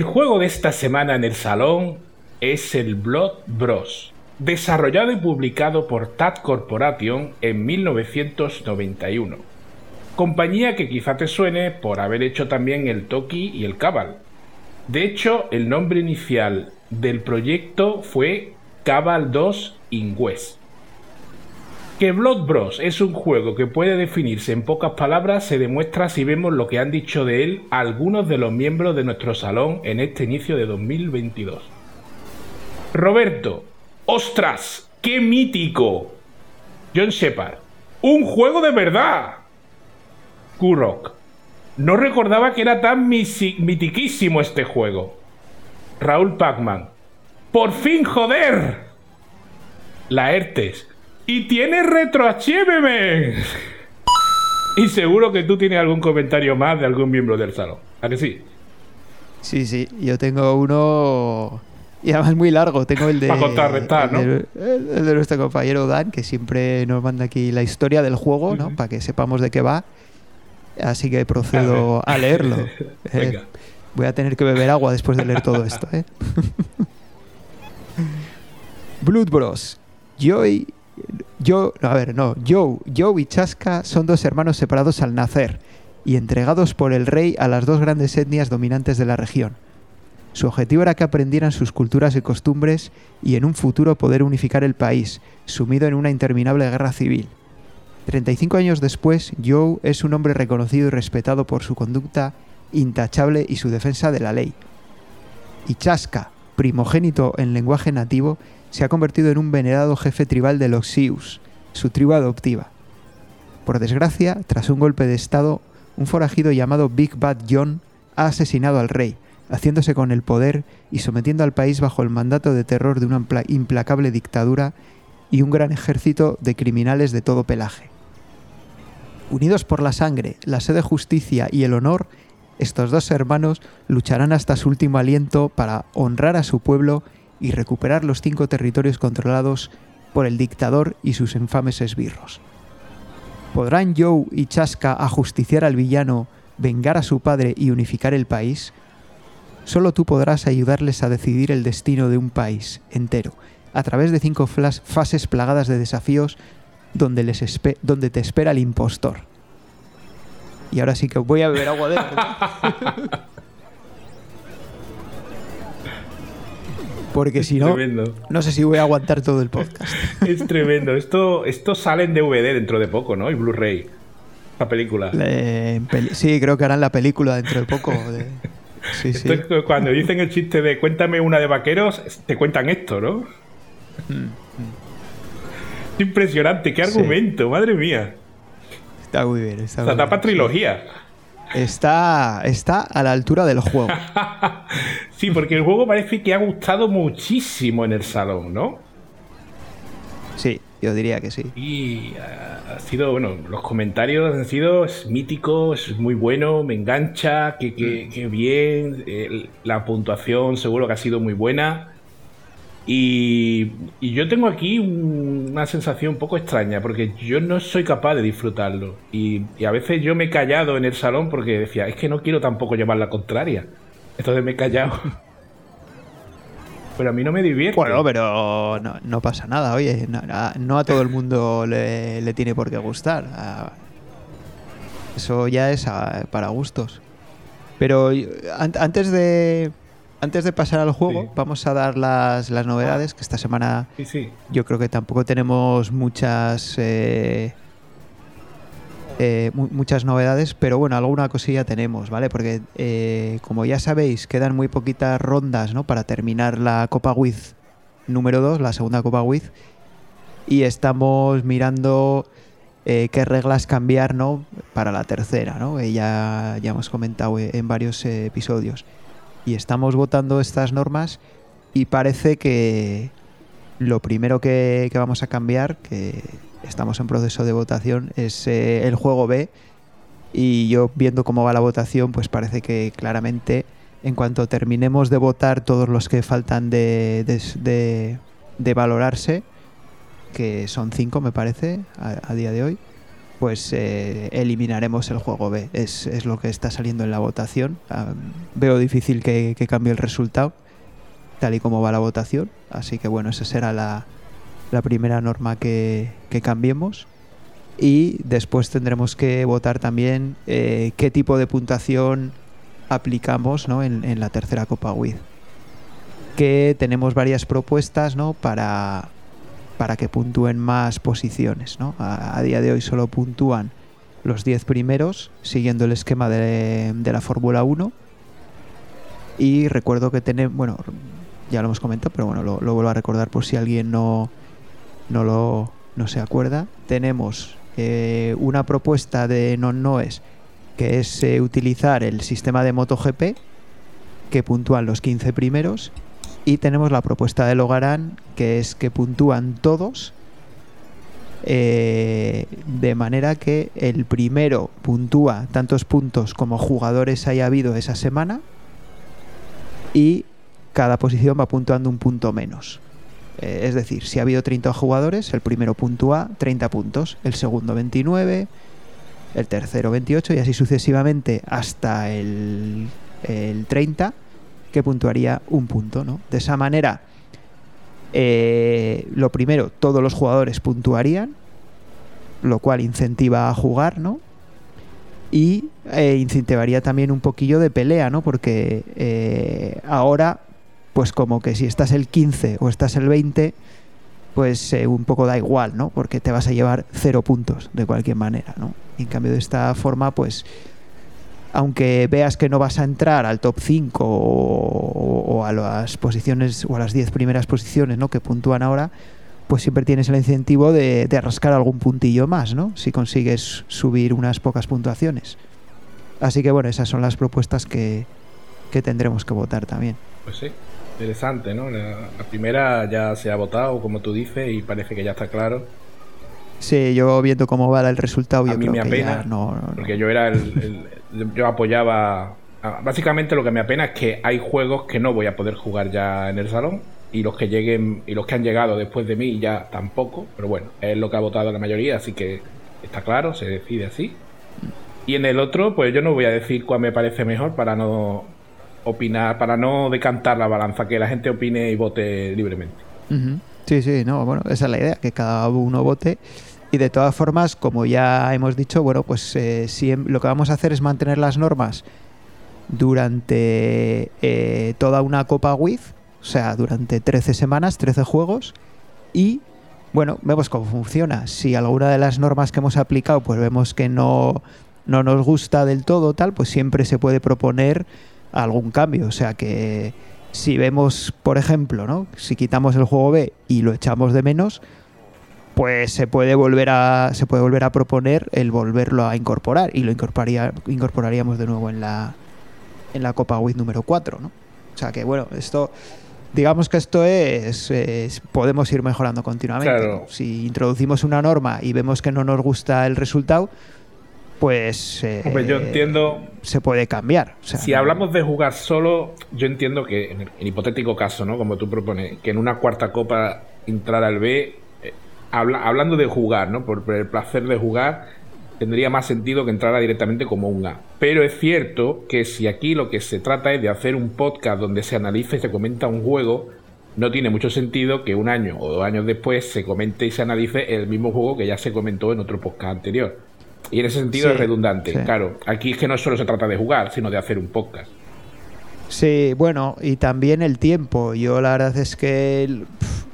El juego de esta semana en el salón es el Blood Bros, desarrollado y publicado por TAT Corporation en 1991. Compañía que quizá te suene por haber hecho también el Toki y el Cabal. De hecho, el nombre inicial del proyecto fue Cabal 2 in West. Que Blood Bros es un juego que puede definirse en pocas palabras se demuestra si vemos lo que han dicho de él algunos de los miembros de nuestro salón en este inicio de 2022. Roberto, ostras, qué mítico. John Shepard, un juego de verdad. Kurok, no recordaba que era tan mitiquísimo este juego. Raúl Pacman, por fin joder. Laertes, y tiene retroachievement. Y seguro que tú tienes algún comentario más de algún miembro del salón. ¿A que sí? Sí, sí. Yo tengo uno. Y además muy largo. Tengo el de. Para contrarrestar, ¿no? El de, nuestro compañero Dan, que siempre nos manda aquí la historia del juego, ¿no? Para que sepamos de qué va. Así que procedo a, leerlo. Eh, voy a tener que beber agua después de leer todo esto, ¿eh? Blood Bros. Joy Joe, a ver, no, Joe, Joe y Chaska son dos hermanos separados al nacer y entregados por el rey a las dos grandes etnias dominantes de la región. Su objetivo era que aprendieran sus culturas y costumbres y en un futuro poder unificar el país, sumido en una interminable guerra civil. 35 años después, Joe es un hombre reconocido y respetado por su conducta intachable y su defensa de la ley. Y Chaska, primogénito en lenguaje nativo, se ha convertido en un venerado jefe tribal de los Sioux, su tribu adoptiva. Por desgracia, tras un golpe de estado, un forajido llamado Big Bad John ha asesinado al rey, haciéndose con el poder y sometiendo al país bajo el mandato de terror de una implacable dictadura y un gran ejército de criminales de todo pelaje. Unidos por la sangre, la sed de justicia y el honor, estos dos hermanos lucharán hasta su último aliento para honrar a su pueblo y recuperar los cinco territorios controlados por el dictador y sus infames esbirros. ¿Podrán Joe y Chaska ajusticiar al villano, vengar a su padre y unificar el país? Solo tú podrás ayudarles a decidir el destino de un país entero, a través de cinco fases plagadas de desafíos donde, les donde te espera el impostor. Y ahora sí que voy a beber agua de Porque si no, no sé si voy a aguantar todo el podcast. Es tremendo. Esto, esto sale en DVD dentro de poco, ¿no? Y Blu-ray. La película. sí, creo que harán la película dentro de poco. Sí, sí. cuando dicen el chiste de cuéntame una de vaqueros, te cuentan esto, ¿no? Mm, mm. Impresionante, qué argumento, madre mía. Está muy bien. Está La tapa trilogía. Está, está a la altura del juego. sí, porque el juego parece que ha gustado muchísimo en el salón, ¿no? Sí, yo diría que sí. Y ha sido, bueno, los comentarios han sido, es mítico, es muy bueno, me engancha, que, que, mm. bien, la puntuación seguro que ha sido muy buena. Y, yo tengo aquí una sensación un poco extraña, porque yo no soy capaz de disfrutarlo. Y, a veces yo me he callado en el salón porque decía, es que no quiero tampoco llevar la contraria. Entonces me he callado. Pero a mí no me divierte. Bueno, pero no, pasa nada, oye, no, a todo el mundo le, tiene por qué gustar. Eso ya es para gustos. Pero antes de, antes de pasar al juego, vamos a dar las, novedades, que esta semana yo creo que tampoco tenemos muchas eh, eh, muchas novedades, pero bueno, alguna cosilla tenemos, ¿vale? Porque eh, como ya sabéis, quedan muy poquitas rondas ¿no? para terminar la Copa Wiz número 2, la segunda Copa Wiz, y estamos mirando qué reglas cambiar ¿no? para la tercera, ¿no? ya, ya hemos comentado en varios episodios. Y estamos votando estas normas y parece que lo primero que, vamos a cambiar, que estamos en proceso de votación, es eh, el juego B. Y yo viendo cómo va la votación, pues parece que claramente en cuanto terminemos de votar todos los que faltan de, de, valorarse, que son cinco me parece a, día de hoy, pues eh, eliminaremos el juego B. Es, lo que está saliendo en la votación. Veo difícil que, cambie el resultado, tal y como va la votación. Así que bueno, esa será la, primera norma que, cambiemos y después tendremos que votar también eh, qué tipo de puntuación aplicamos en, la tercera Copa WID. Que tenemos varias propuestas ¿no? para, para que puntúen más posiciones. A, día de hoy solo puntúan los 10 primeros, siguiendo el esquema de, la Fórmula 1. Y recuerdo que tenemos, bueno, ya lo hemos comentado, pero bueno, lo, vuelvo a recordar por si alguien no, no, lo, no se acuerda. Tenemos eh, una propuesta de non-noes que es eh, utilizar el sistema de MotoGP que puntúan los 15 primeros y tenemos la propuesta de Logarán que es que puntúan todos eh, de manera que el primero puntúa tantos puntos como jugadores haya habido esa semana y cada posición va puntuando un punto menos. Eh, es decir, si ha habido 30 jugadores, el primero puntúa 30 puntos, el segundo 29, el tercero 28 y así sucesivamente hasta el, 30, que puntuaría un punto. ¿no? De esa manera, eh, lo primero, todos los jugadores puntuarían, lo cual incentiva a jugar, ¿no? Y eh, incentivaría también un poquillo de pelea, ¿no? Porque ahora pues como que si estás el 15 o estás el 20, pues eh, un poco da igual, ¿no? Porque te vas a llevar cero puntos de cualquier manera, ¿no? en cambio de esta forma, pues aunque veas que no vas a entrar al top 5 o, a las posiciones o a las 10 primeras posiciones, ¿no? Que puntúan ahora, pues siempre tienes el incentivo de, de rascar algún puntillo más, ¿no? Si consigues subir unas pocas puntuaciones. Así que bueno, esas son las propuestas que, que tendremos que votar también. Pues sí interesante, ¿no? La, primera ya se ha votado, como tú dices, y parece que ya está claro. Sí, yo viendo cómo va el resultado, a mí me apena, no, porque yo era el, yo apoyaba. Básicamente lo que me apena es que hay juegos que no voy a poder jugar ya en el salón y los que lleguen y los que han llegado después de mí ya tampoco, pero bueno, es lo que ha votado la mayoría, así que está claro, se decide así. Y en el otro, pues yo no voy a decir cuál me parece mejor para no opinar, para no decantar la balanza, que la gente opine y vote libremente. Sí, sí, no, bueno, esa es la idea, que cada uno vote. Y de todas formas, como ya hemos dicho, bueno, pues eh, em, lo que vamos a hacer es mantener las normas durante eh, toda una Copa WIF, o sea, durante 13 semanas, 13 juegos, y bueno, vemos cómo funciona. Si alguna de las normas que hemos aplicado, pues vemos que no, no nos gusta del todo, tal, pues siempre se puede proponer algún cambio. O sea que si vemos, por ejemplo, ¿no? si quitamos el juego B y lo echamos de menos, pues se puede volver a se puede volver a proponer el volverlo a incorporar y lo incorporaría, incorporaríamos de nuevo en la en la Copa WIT número 4, ¿no? O sea que bueno, esto digamos que esto es, podemos ir mejorando continuamente. Si introducimos una norma y vemos que no nos gusta el resultado, pues eh, yo entiendo se puede cambiar. si hablamos de jugar solo, yo entiendo que en el hipotético caso, ¿no? Como tú propones, que en una cuarta copa entrara el B, hablando de jugar, ¿no? Por, el placer de jugar, tendría más sentido que entrara directamente como un A. Pero es cierto que si aquí lo que se trata es de hacer un podcast donde se analiza y se comenta un juego, no tiene mucho sentido que un año o dos años después se comente y se analice el mismo juego que ya se comentó en otro podcast anterior. Y en ese sentido es redundante. Claro, aquí es que no solo se trata de jugar, sino de hacer un podcast. Sí, bueno, y también el tiempo. Yo la verdad es que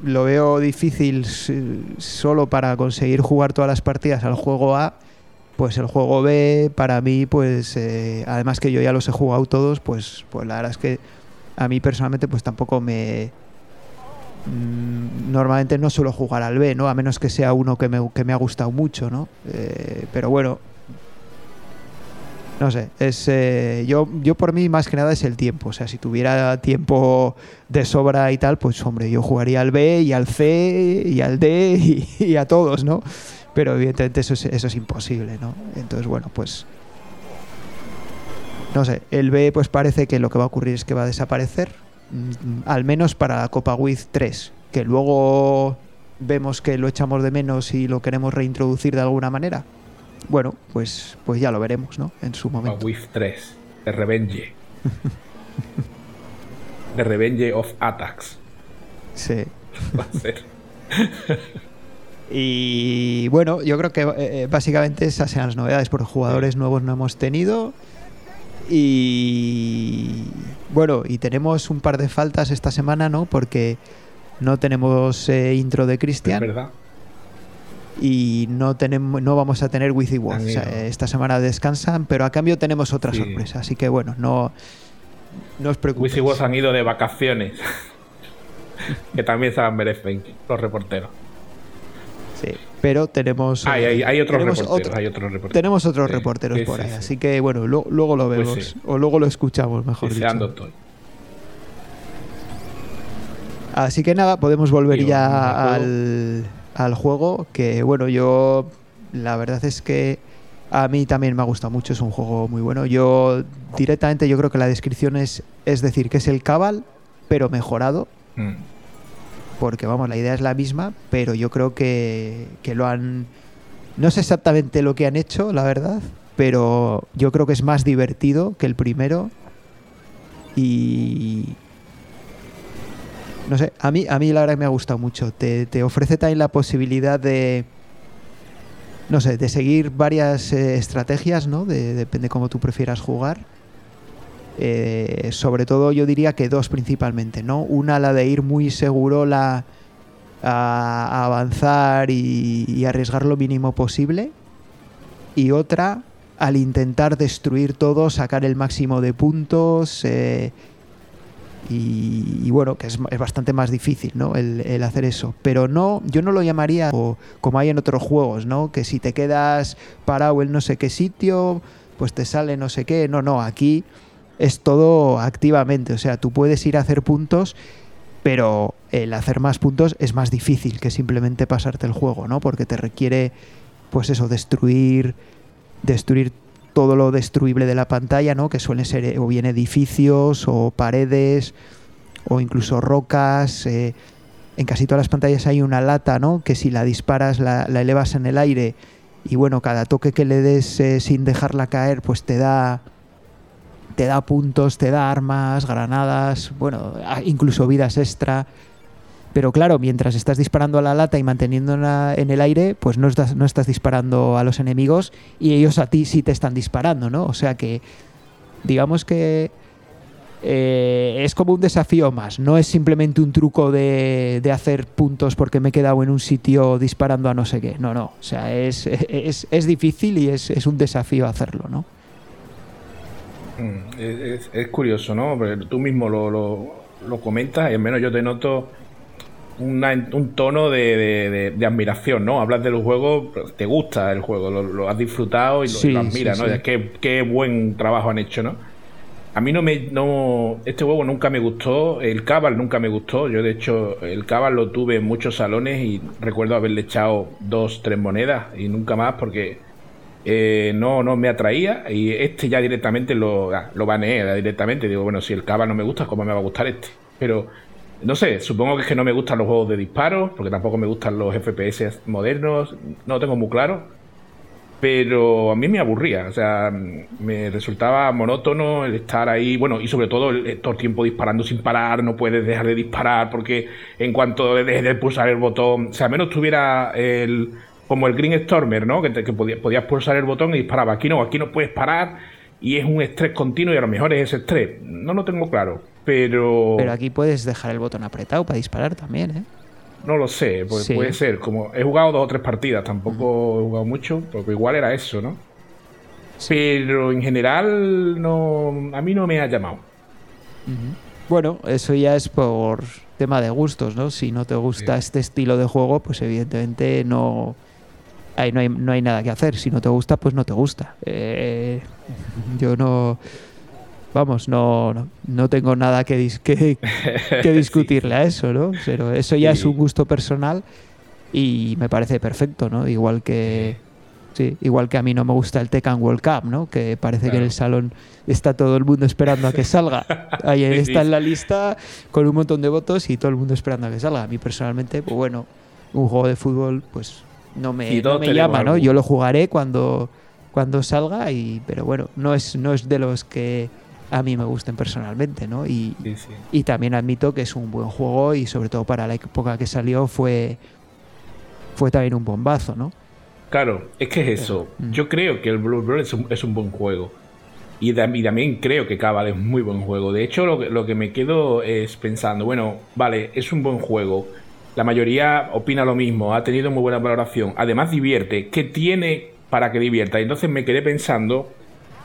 lo veo difícil solo para conseguir jugar todas las partidas al juego A. Pues el juego B, para mí, pues eh, además que yo ya los he jugado todos, pues, pues la verdad es que a mí personalmente, pues tampoco me, Mm, normalmente no suelo jugar al B, ¿no? A menos que sea uno que me, que me ha gustado mucho, ¿no? Eh, pero bueno, no sé, es eh, yo, yo por mí más que nada es el tiempo. O sea, si tuviera tiempo de sobra y tal, pues hombre, yo jugaría al B y al C y al D y, a todos, ¿no? Pero evidentemente eso es, eso es imposible, ¿no? Entonces, bueno, pues no sé, el B pues parece que lo que va a ocurrir es que va a desaparecer, mm, al menos para la Copa Wiz 3, que luego vemos que lo echamos de menos y lo queremos reintroducir de alguna manera bueno, pues, pues ya lo veremos, ¿no? En su momento. With 3, The Revenge. The Revenge of Attacks. Sí. Va a ser. y bueno, yo creo que eh, eh, básicamente esas sean las novedades, porque jugadores nuevos no hemos tenido. Y bueno, y tenemos un par de faltas esta semana, ¿no? Porque no tenemos eh, intro de Cristian. Es verdad y no tenemos no vamos a tener Wizzy Wolf. esta semana descansan, pero a cambio tenemos otra sorpresa. Así que bueno, no, no os preocupéis. Wolf han ido de vacaciones. que también se merecen los reporteros. Sí, pero tenemos. hay, hay, otros reporteros, hay, otros reporteros. Tenemos otros reporteros por ahí. Así que bueno, luego lo pues vemos. o luego lo escuchamos, mejor dicho. Así que nada, podemos volver ya al, al juego, que bueno, yo la verdad es que a mí también me ha gustado mucho, es un juego muy bueno. Yo directamente yo creo que la descripción es, es decir, que es el Cabal, pero mejorado. Mm. Porque vamos, la idea es la misma, pero yo creo que, que lo han... No sé exactamente lo que han hecho, la verdad, pero yo creo que es más divertido que el primero. Y, no sé, a mí, a mí la verdad me ha gustado mucho. Te, ofrece también la posibilidad de, no sé, de seguir varias eh, estrategias, ¿no? De, depende cómo tú prefieras jugar. Eh, sobre todo yo diría que dos principalmente, ¿no? Una la de ir muy seguro la, a, avanzar y, arriesgar lo mínimo posible. Y otra al intentar destruir todo, sacar el máximo de puntos. Eh, y, bueno, que es, bastante más difícil, ¿no? El, hacer eso. Pero no, yo no lo llamaría como hay en otros juegos, ¿no? Que si te quedas parado en no sé qué sitio, pues te sale no sé qué. No, no, aquí es todo activamente. O sea, tú puedes ir a hacer puntos, pero el hacer más puntos es más difícil que simplemente pasarte el juego, ¿no? Porque te requiere, pues eso, destruir, destruir todo lo destruible de la pantalla, ¿no? que suelen ser eh, o bien edificios o paredes o incluso rocas. Eh, en casi todas las pantallas hay una lata, ¿no? que si la disparas la, elevas en el aire y bueno, cada toque que le des eh, sin dejarla caer, pues te da te da puntos, te da armas, granadas, bueno, incluso vidas extra. Pero claro, mientras estás disparando a la lata y manteniéndola en el aire, pues no estás, no estás disparando a los enemigos y ellos a ti sí te están disparando, ¿no? O sea que, digamos que eh, es como un desafío más. No es simplemente un truco de, hacer puntos porque me he quedado en un sitio disparando a no sé qué. No, no. O sea, es, es, difícil y es, un desafío hacerlo, ¿no? Mm, es, curioso, ¿no? tú mismo lo, lo comentas y al menos yo te noto un tono de, admiración, ¿no? Hablas del juego, te gusta el juego, lo, has disfrutado y lo, admiras, ¿no? Qué, buen trabajo han hecho, ¿no? A mí no me. No, este juego nunca me gustó, el Cabal nunca me gustó. Yo, de hecho, el Cabal lo tuve en muchos salones y recuerdo haberle echado dos, tres monedas y nunca más porque eh, no, no me atraía. Y este ya directamente lo, ah, lo baneé directamente. Digo, bueno, si el Cabal no me gusta, ¿cómo me va a gustar este? Pero no sé, supongo que es que no me gustan los juegos de disparos, porque tampoco me gustan los FPS modernos, no lo tengo muy claro. Pero a mí me aburría, o sea, me resultaba monótono el estar ahí, bueno, y sobre todo el, todo el tiempo disparando sin parar, no puedes dejar de disparar, porque en cuanto dejes de pulsar el botón, o sea, menos tuviera el, como el Green Stormer, ¿no? Que, podías, podías pulsar el botón y disparaba. Aquí no, aquí no puedes parar y es un estrés continuo y a lo mejor es ese estrés. No lo tengo claro. Pero. Pero aquí puedes dejar el botón apretado para disparar también, ¿eh? No lo sé, pues puede ser. Como he jugado dos o tres partidas, tampoco he jugado mucho, porque igual era eso, ¿no? Pero en general no, a mí no me ha llamado. Bueno, eso ya es por tema de gustos, ¿no? Si no te gusta este estilo de juego, pues evidentemente no, ahí no hay, no hay nada que hacer. Si no te gusta, pues no te gusta. Eh, yo no. Vamos, no, no, no tengo nada que, dis- que, que discutirle a eso, ¿no? Pero eso ya es un gusto personal y me parece perfecto, ¿no? Igual que. Sí, igual que a mí no me gusta el Tekken World Cup, ¿no? Que parece que en el salón está todo el mundo esperando a que salga. Ahí Sí, está sí. en la lista con un montón de votos y todo el mundo esperando a que salga. A mí personalmente, pues bueno, un juego de fútbol, pues no me, no me llama, ¿no? Yo lo jugaré cuando, cuando salga, y, pero bueno, no es, no es de los que a mí me gusten personalmente, ¿no? Y, Sí, sí. y también admito que es un buen juego y sobre todo para la época que salió fue, fue también un bombazo, ¿no? Claro, es que es eso. Mm. Yo creo que el Blue Bros es un, es un buen juego. Y, y también creo que Cabal es muy buen juego. De hecho, lo que, lo que me quedo es pensando, bueno, vale, es un buen juego. La mayoría opina lo mismo, ha tenido muy buena valoración. Además divierte. ¿Qué tiene para que divierta? Y entonces me quedé pensando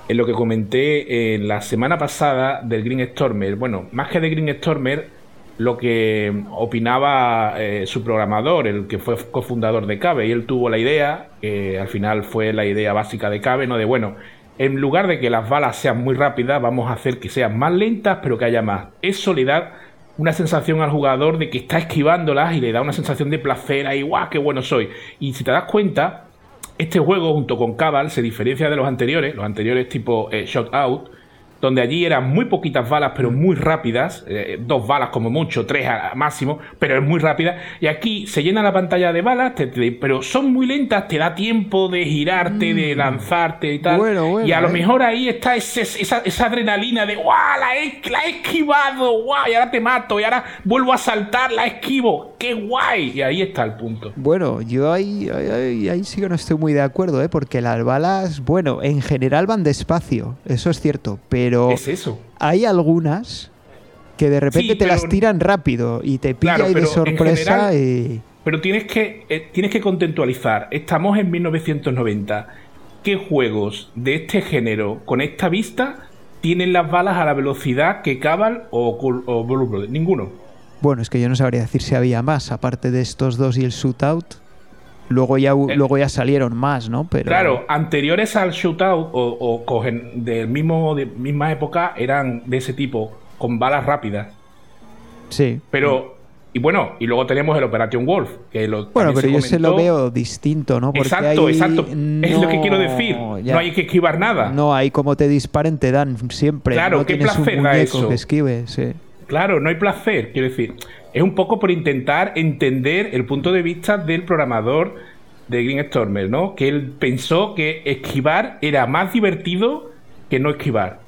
en lo que comenté en la semana pasada del Green Stormer. Bueno, más que de Green Stormer, lo que opinaba eh, su programador, el que fue cofundador de Cabe, y él tuvo la idea, que al final fue la idea básica de Cabe, ¿no? De bueno, en lugar de que las balas sean muy rápidas, vamos a hacer que sean más lentas, pero que haya más. Eso le da una sensación al jugador de que está esquivándolas y le da una sensación de placer ahí, guau, qué bueno soy. Y si te das cuenta, este juego, junto con Cabal, se diferencia de los anteriores, los anteriores tipo eh, Shot Out, donde allí eran muy poquitas balas, pero muy rápidas, eh, dos balas como mucho, tres a, máximo, pero es muy rápida. Y aquí se llena la pantalla de balas, te- te- pero son muy lentas, te da tiempo de girarte, de lanzarte y tal. Bueno, bueno, y a lo eh. mejor ahí está ese- esa, esa adrenalina de ¡guau! La he, la he esquivado, ¡guau! Y ahora te mato, y ahora vuelvo a saltar, la esquivo, ¡qué guay! Y ahí está el punto. Bueno, yo ahí, ahí, ahí- ahí sí que no estoy muy de acuerdo, ¿eh? porque las balas, bueno, en general van despacio, eso es cierto, pero Es eso. hay algunas que de repente Sí, te las pero- tiran rápido y te pilla Claro, de pero sorpresa general- y... Pero tienes que, eh, tienes que contextualizar. Estamos en 1990. ¿Qué juegos de este género, con esta vista, tienen las balas a la velocidad que Cabal o, o Blue? Ninguno. Bueno, es que yo no sabría decir si había más, aparte de estos dos y el shootout. Luego ya, Eh, luego ya salieron más, ¿no? Pero, Claro, anteriores al shootout o, o cogen del mismo de misma época eran de ese tipo, con balas rápidas. Sí. Pero, y bueno, y luego tenemos el Operation Wolf, que lo Bueno, pero yo se lo veo distinto, ¿no? Porque Exacto, ahí exacto. es lo que quiero decir. ya. No hay que esquivar nada. No, ahí como te disparen te dan siempre. Claro, no qué un placer da eso. que esquive, sí. Claro, no hay placer, quiero decir. Es un poco por intentar entender el punto de vista del programador de Green Stormer, ¿no? Que él pensó que esquivar era más divertido que no esquivar.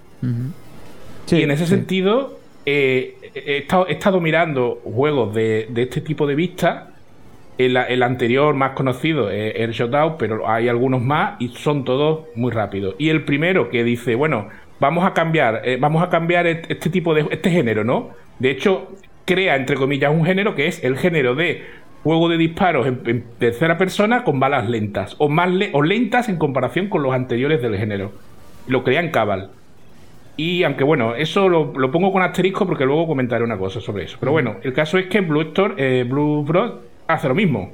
Sí, y en ese sí. sentido, eh, he, estado, he estado mirando juegos de, de este tipo de vista. El, el anterior más conocido es el pero hay algunos más y son todos muy rápidos. Y el primero que dice, bueno, vamos a cambiar, eh, vamos a cambiar et- este tipo de este género, ¿no? De hecho, crea entre comillas un género que es el género de juego de disparos en, tercera persona con balas lentas o más o lentas en comparación con los anteriores del género. Lo crea en Cabal. Y aunque bueno, eso lo, lo pongo con asterisco porque luego comentaré una cosa sobre eso. Pero bueno, el caso es que Blue, Store, eh, Blue Bros hace lo mismo.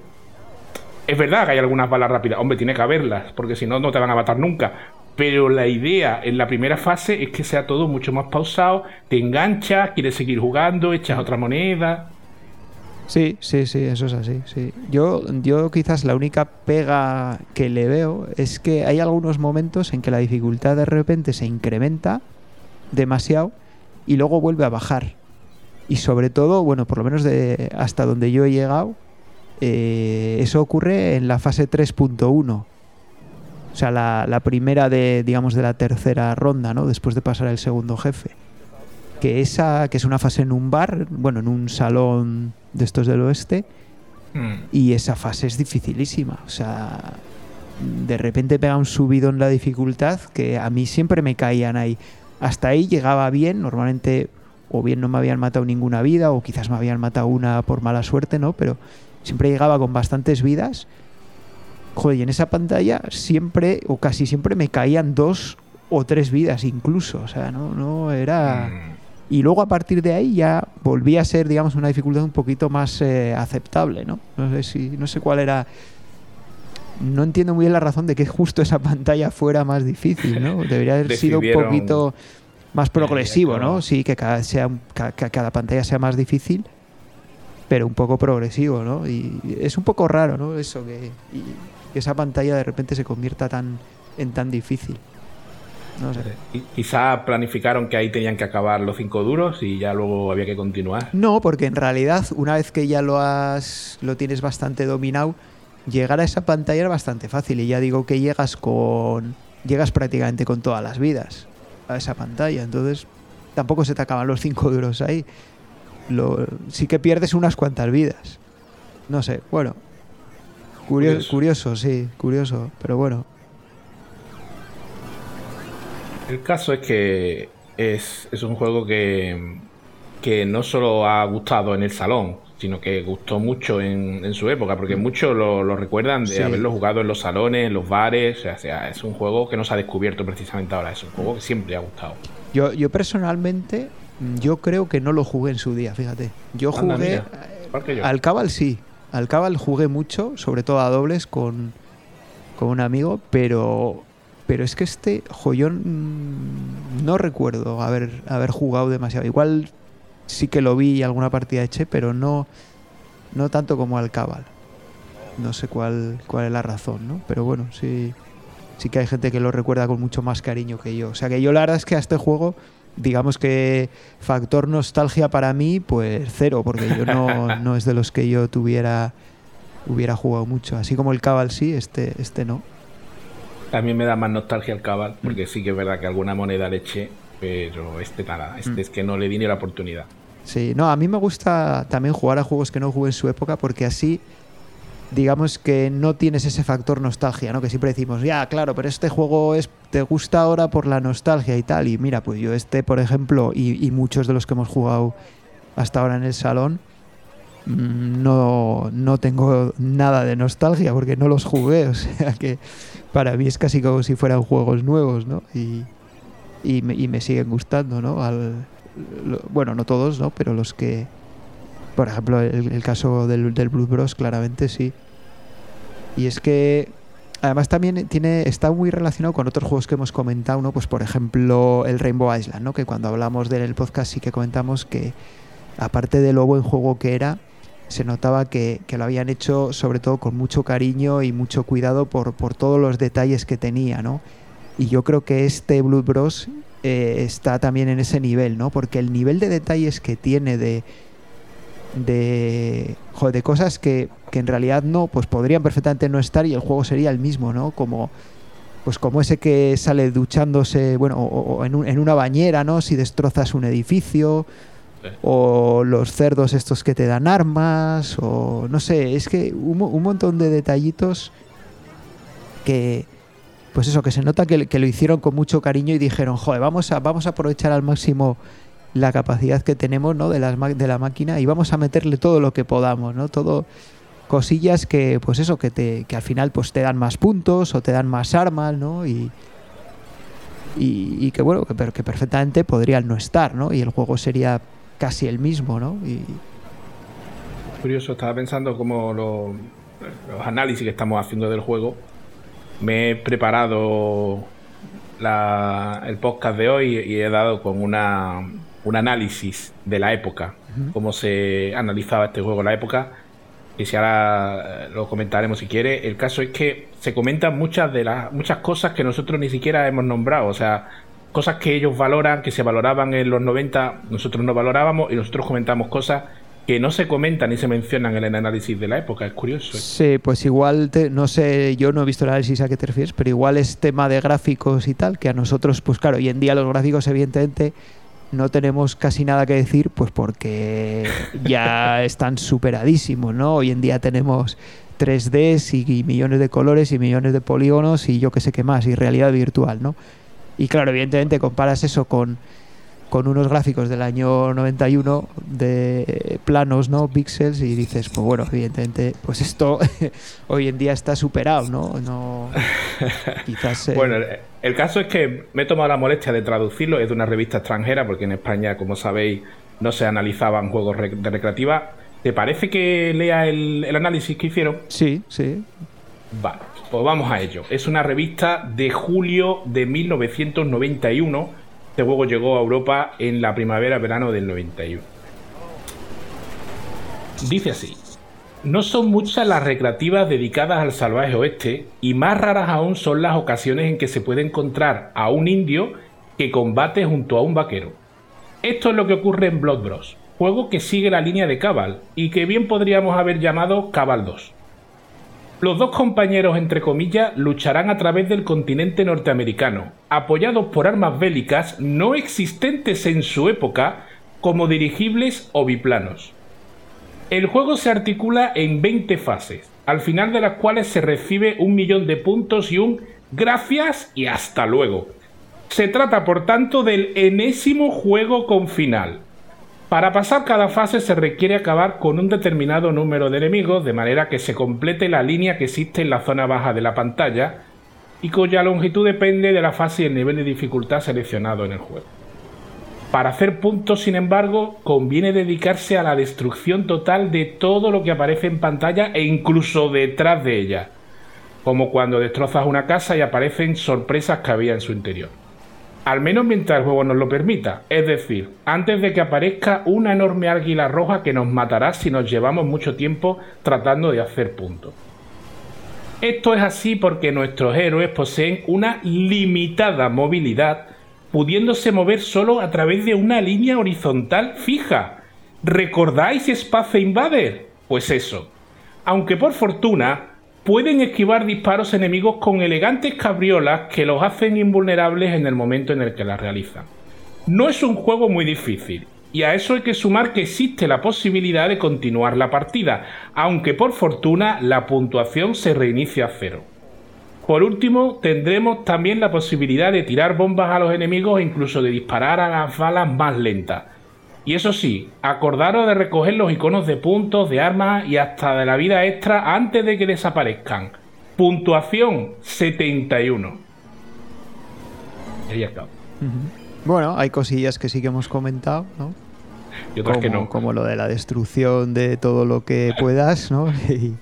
Es verdad que hay algunas balas rápidas. Hombre, tiene que haberlas, porque si no, no te van a matar nunca. Pero la idea en la primera fase es que sea todo mucho más pausado. Te enganchas, quieres seguir jugando, echas otra moneda. Sí, sí, sí, eso es así. Sí. Yo, yo quizás la única pega que le veo es que hay algunos momentos en que la dificultad de repente se incrementa demasiado y luego vuelve a bajar. Y sobre todo, bueno, por lo menos de hasta donde yo he llegado, eh, eso ocurre en la fase 3.1. O sea, la, la primera de, digamos, de la tercera ronda, ¿no? Después de pasar el segundo jefe. Que esa, que es una fase en un bar, bueno, en un salón de estos del oeste, y esa fase es dificilísima. O sea, de repente pega un subido en la dificultad que a mí siempre me caían ahí. Hasta ahí llegaba bien, normalmente o bien no me habían matado ninguna vida o quizás me habían matado una por mala suerte, ¿no? Pero siempre llegaba con bastantes vidas. Joder, y en esa pantalla siempre o casi siempre me caían dos o tres vidas incluso. O sea, no, no era... Mm. Y luego a partir de ahí ya volvía a ser, digamos, una dificultad un poquito más eh, aceptable, ¿no? No sé si, no sé cuál era. no entiendo muy bien la razón de que justo esa pantalla fuera más difícil, ¿no? Debería haber sido un poquito más progresivo, ¿no? Sí, que cada, sea, cada pantalla sea más difícil, pero un poco progresivo, ¿no? Y es un poco raro, ¿no? Eso, que, que esa pantalla de repente se convierta tan en tan difícil. No sé. Quizá planificaron que ahí tenían que acabar los cinco duros y ya luego había que continuar. No, porque en realidad, una vez que ya lo has. lo tienes bastante dominado, llegar a esa pantalla era bastante fácil. Y ya digo que llegas con. llegas prácticamente con todas las vidas a esa pantalla. Entonces, tampoco se te acaban los cinco duros ahí. Lo, sí que pierdes unas cuantas vidas. No sé, bueno. Curioso, curioso sí, curioso. Pero bueno, El caso es que es, un juego que, que, no solo ha gustado en el salón, sino que gustó mucho en, su época, porque muchos lo, recuerdan de haberlo jugado en los salones, en los bares, o sea, es un juego que no se ha descubierto precisamente ahora, es un juego que siempre ha gustado. Yo, yo personalmente, yo creo que no lo jugué en su día, fíjate. Yo jugué... Al Cabal sí, al Cabal jugué mucho, sobre todo a dobles con, con un amigo, pero pero es que este joyón mm, no recuerdo haber, haber jugado demasiado. Igual sí que lo vi y alguna partida eché, pero no, no tanto como al Cabal. No sé cuál, cuál es la razón, ¿no? Pero bueno, sí, sí que hay gente que lo recuerda con mucho más cariño que yo. O sea que yo la verdad es que a este juego, digamos que factor nostalgia para mí, pues cero, porque yo no, no es de los que yo tuviera hubiera jugado mucho. Así como el Cabal sí, este, este no. A mí me da más nostalgia el Cabal, porque sí que es verdad que alguna moneda le eché, pero este nada, este mm. es que no le di ni la oportunidad. Sí, no, a mí me gusta también jugar a juegos que no jugué en su época, porque así, digamos que no tienes ese factor nostalgia, ¿no? Que siempre decimos, ya, claro, pero este juego es, te gusta ahora por la nostalgia y tal. Y mira, pues yo este, por ejemplo, y, muchos de los que hemos jugado hasta ahora en el salón, mm, no, no tengo nada de nostalgia porque no los jugué, o sea que para mí es casi como si fueran juegos nuevos, ¿no? Y, y me, siguen gustando, ¿no? Al, bueno, no todos, ¿no? Pero los que, por ejemplo, el, caso del, del Blue Bros, claramente sí. Y es que además también tiene está muy relacionado con otros juegos que hemos comentado, ¿no? Pues por ejemplo el Rainbow Island, ¿no? Que cuando hablamos del podcast sí que comentamos que aparte de lo buen juego que era, se notaba que, lo habían hecho sobre todo con mucho cariño y mucho cuidado por, por todos los detalles que tenía, ¿no? Y yo creo que este Blood Bros eh, está también en ese nivel, ¿no? Porque el nivel de detalles que tiene de de, de cosas que, que, en realidad no, pues podrían perfectamente no estar y el juego sería el mismo, ¿no? Como pues como ese que sale duchándose, bueno, o, en, en, una bañera, ¿no? Si destrozas un edificio, o los cerdos estos que te dan armas, o no sé, es que un, montón de detallitos que, pues eso, que se nota que, lo hicieron con mucho cariño y dijeron, joder, vamos a, vamos a aprovechar al máximo la capacidad que tenemos ¿no? de, las, de la máquina y vamos a meterle todo lo que podamos, ¿no? Todo cosillas que, pues eso, que, te, que al final pues te dan más puntos o te dan más armas, ¿no? Y, y, que bueno, que, que perfectamente podrían no estar, ¿no? Y el juego sería casi el mismo, ¿no? Y... Curioso, estaba pensando como los, análisis que estamos haciendo del juego. Me he preparado el podcast de hoy y he dado con una, un análisis de la época, cómo se analizaba este juego en la época. Y si ahora eh, lo comentaremos si quiere. El caso es que se comentan muchas de las muchas cosas que nosotros ni siquiera hemos nombrado. O sea, cosas que ellos valoran, que se valoraban en los 90, nosotros no valorábamos y nosotros comentamos cosas que no se comentan ni se mencionan en el análisis de la época. Es curioso. ¿eh? Sí, pues igual, no sé, yo no he visto el análisis a qué te refieres, pero igual es tema de gráficos y tal, que a nosotros, pues claro, hoy en día los gráficos evidentemente no tenemos casi nada que decir, pues porque ya están superadísimos, ¿no? Hoy en día tenemos 3Ds y, y millones de colores y millones de polígonos y yo qué sé qué más, y realidad virtual, ¿no? Y claro, evidentemente comparas eso con, con unos gráficos del año 91 de planos, ¿no? Píxeles y dices, pues bueno, evidentemente, pues esto hoy en día está superado, ¿no? no quizás, eh, Bueno, el, caso es que me he tomado la molestia de traducirlo, es de una revista extranjera, porque en España, como sabéis, no se analizaban juegos de recreativa. ¿Te parece que lea el, el análisis que hicieron? Sí, sí. Vale, pues vamos a ello. Es una revista de julio de 1991. Este juego llegó a Europa en la primavera-verano del 91. Dice así. No son muchas las recreativas dedicadas al salvaje oeste y más raras aún son las ocasiones en que se puede encontrar a un indio que combate junto a un vaquero. Esto es lo que ocurre en Blood Bros, juego que sigue la línea de Cabal y que bien podríamos haber llamado Cabal 2. Los dos compañeros, entre comillas, lucharán a través del continente norteamericano, apoyados por armas bélicas no existentes en su época, como dirigibles o biplanos. El juego se articula en 20 fases, al final de las cuales se recibe un millón de puntos y un gracias y hasta luego. Se trata, por tanto, del enésimo juego con final. Para pasar cada fase se requiere acabar con un determinado número de enemigos, de manera que se complete la línea que existe en la zona baja de la pantalla y cuya longitud depende de la fase y el nivel de dificultad seleccionado en el juego. Para hacer puntos, sin embargo, conviene dedicarse a la destrucción total de todo lo que aparece en pantalla e incluso detrás de ella, como cuando destrozas una casa y aparecen sorpresas que había en su interior. Al menos mientras el juego nos lo permita, es decir, antes de que aparezca una enorme águila roja que nos matará si nos llevamos mucho tiempo tratando de hacer puntos. Esto es así porque nuestros héroes poseen una limitada movilidad pudiéndose mover solo a través de una línea horizontal fija. ¿Recordáis Space Invader? Pues eso. Aunque por fortuna pueden esquivar disparos enemigos con elegantes cabriolas que los hacen invulnerables en el momento en el que las realizan. No es un juego muy difícil, y a eso hay que sumar que existe la posibilidad de continuar la partida, aunque por fortuna la puntuación se reinicia a cero. Por último, tendremos también la posibilidad de tirar bombas a los enemigos e incluso de disparar a las balas más lentas. Y eso sí, acordaros de recoger los iconos de puntos, de armas y hasta de la vida extra antes de que desaparezcan. Puntuación 71. Ahí está. Bueno, hay cosillas que sí que hemos comentado, ¿no? Y otras como, que no. como lo de la destrucción de todo lo que puedas, ¿no? Y-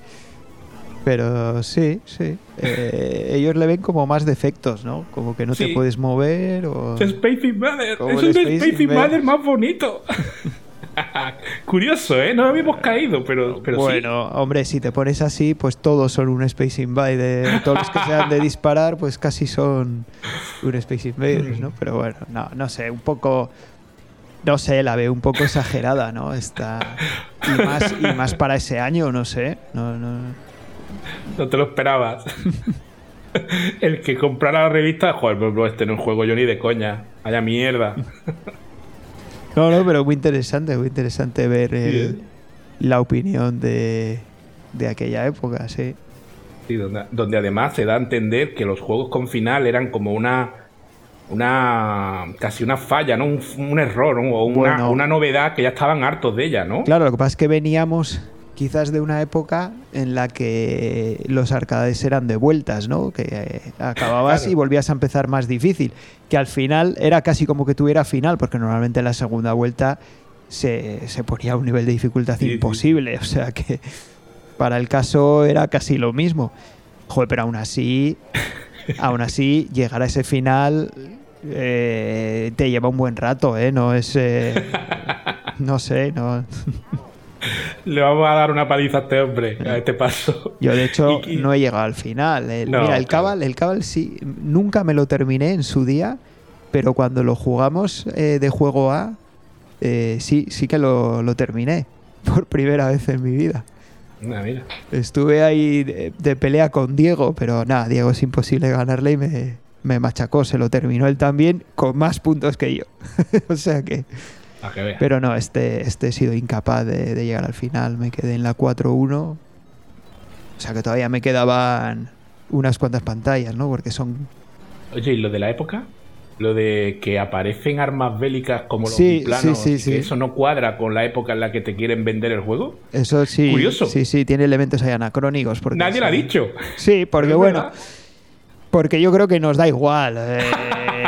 pero sí, sí. Eh, ellos le ven como más defectos, ¿no? Como que no Sí. te puedes mover o... Space Invader. Como Es un Space Space, Invader. Invader más bonito. Curioso, ¿eh? No habíamos caído, pero, pero sí. bueno, hombre, si te pones así, pues todos son un Space Invader. Todos los que sean de disparar, pues casi son un Space Invaders, ¿no? Pero bueno, no, no sé, un poco... No sé, la veo un poco exagerada, ¿no? Está... Y más, y más para ese año, no sé. No, no... No te lo esperabas. El que comprara la revista, joder, pero este no es un juego yo ni de coña. Vaya mierda. No, no, pero muy interesante, muy interesante ver el- la opinión de, de aquella época, sí. Sí, donde, donde además se da a entender que los juegos con final eran como una. Una. casi una falla, ¿no? Un, un error, ¿no? o una, Bueno. una novedad que ya estaban hartos de ella, ¿no? Claro, lo que pasa es que veníamos quizás de una época en la que los arcades eran de vueltas, ¿no? Que eh, acababas Claro. y volvías a empezar más difícil. Que al final era casi como que tuviera final, porque normalmente en la segunda vuelta se, se ponía a un nivel de dificultad Sí, sí. imposible. O sea que para el caso era casi lo mismo. Joder, pero aún así, aún así, llegar a ese final eh, te lleva un buen rato, ¿eh? No es... eh, no sé, no... Le vamos a dar una paliza a este hombre, a este paso. Yo de hecho Y- y- no he llegado al final. El- No, mira, el claro. Cabal, el Cabal sí, nunca me lo terminé en su día, pero cuando lo jugamos eh, de juego A, eh, sí, sí que lo, lo terminé por primera vez en mi vida. Mira. Estuve ahí de, de pelea con Diego, pero nada, Diego es imposible ganarle y me, me machacó. Se lo terminó él también con más puntos que yo. o sea que... Pero no, este, este he sido incapaz de, de llegar al final. Me quedé en la 4-1. O sea que todavía me quedaban unas cuantas pantallas, ¿no? Porque son. Oye, ¿y lo de la época? Lo de que aparecen armas bélicas como los Sí, biplanos, sí, sí, que sí. eso no cuadra con la época en la que te quieren vender el juego. Eso sí. Curioso. Sí, sí, tiene elementos ahí anacrónicos. Porque Nadie lo ha dicho. Sí, porque bueno. verdad. Porque yo creo que nos da igual. eh,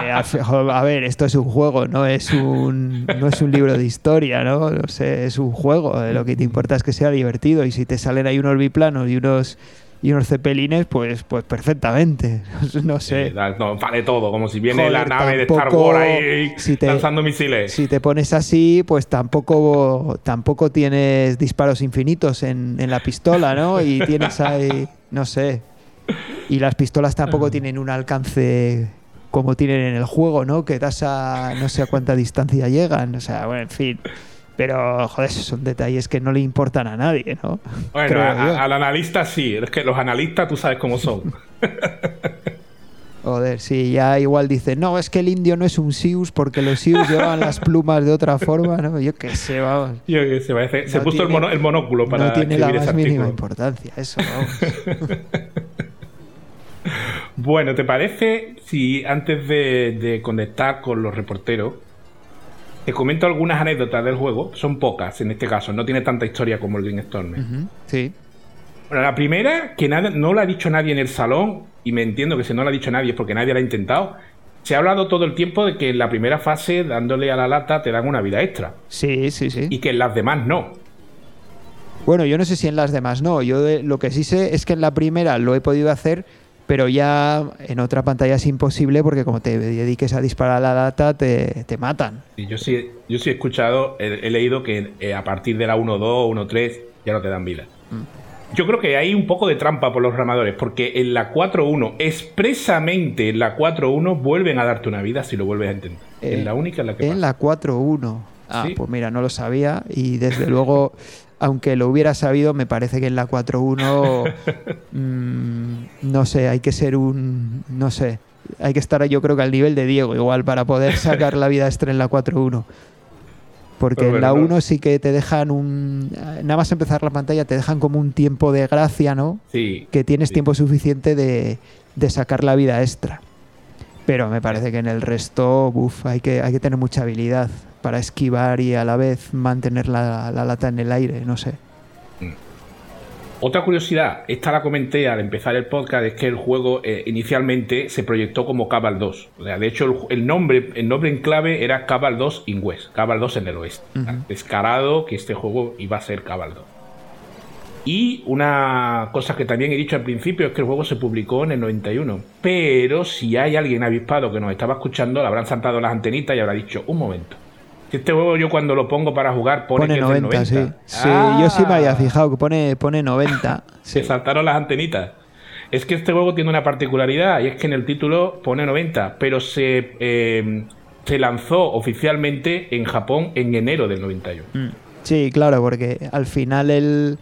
a ver, esto es un juego, no es un, no es un libro de historia, ¿no? No sé, es un juego. eh, Lo que te importa es que sea divertido. Y si te salen ahí unos biplanos y unos y unos cepelines, pues, pues perfectamente. no sé. vale todo, como si viene la nave de Star Wars ahí lanzando misiles. Si te pones así, pues tampoco, tampoco tienes disparos infinitos en, en la pistola, ¿no? Y tienes ahí, no sé. Y las pistolas tampoco tienen un alcance como tienen en el juego, ¿no? Que das a no sé a cuánta distancia llegan. O sea, bueno, en fin. Pero, joder, son detalles que no le importan a nadie, ¿no? Bueno, al analista sí, es que los analistas tú sabes cómo son. Joder, sí, ya igual dice, no, es que el indio no es un Sius porque los Sius llevan las plumas de otra forma, ¿no? Yo qué sé, vamos. Yo qué sé, se puso el, monóculo para No tiene la más mínima importancia, eso, vamos. bueno, ¿te parece si antes de conectar con los reporteros te comento algunas anécdotas del juego, son pocas en este caso, no tiene tanta historia como el Green Storm. Sí. Bueno, la primera, que no la ha dicho nadie en el salón, y me entiendo que si no la ha dicho nadie es porque nadie la ha intentado. Se ha hablado todo el tiempo de que en la primera fase, dándole a la lata, te dan una vida extra. Sí, sí, sí. Y que en las demás no. Bueno, yo no sé si en las demás no. Yo lo que sí sé es que en la primera lo he podido hacer pero ya en otra pantalla es imposible porque como te dediques a disparar a la data te, matan. yo sí, yo sí he escuchado, he, leído que eh, a partir de la 1.2 o 1.3 ya no te dan vida. Mm. Yo creo que hay un poco de trampa por los ramadores, porque en la 4.1, expresamente en la 4.1, vuelven a darte una vida si lo vuelves a intentar. en la única en la que En la 4.1. Ah, pues mira, no lo sabía y desde luego aunque lo hubiera sabido, me parece que en la 4-1, mm, no sé, hay que ser un, no sé, hay que estar yo creo que al nivel de Diego igual para poder sacar la vida extra en la 4-1. Porque en la 1 sí que te dejan un... Nada más empezar la pantalla te dejan como un tiempo de gracia, ¿no? Sí. Que tienes tiempo suficiente de, de sacar la vida extra. Pero me parece que en el resto, uff, hay que, hay que tener mucha habilidad para esquivar y a la vez mantener la, lata en el aire, no sé. Mm. Otra curiosidad, esta la comenté al empezar el podcast, es que el juego eh, inicialmente se proyectó como Cabal 2. O sea, de hecho, el, nombre, el nombre en clave era Cabal 2 in West, Cabal 2 en el oeste. Descarado que este juego iba a ser Cabal 2. Y una cosa que también he dicho al principio es que el juego se publicó en el 91. Pero si hay alguien avispado que nos estaba escuchando, le habrán saltado las antenitas y habrá dicho, un momento este juego yo cuando lo pongo para jugar pone, que 90, es 90. Sí, sí yo sí me había ah. fijado que pone, pone 90. Se saltaron las antenitas. Es que este juego tiene una particularidad y es que en el título pone 90, pero se, eh, se lanzó oficialmente en Japón en enero del 91. Mm. Sí, claro, porque al final el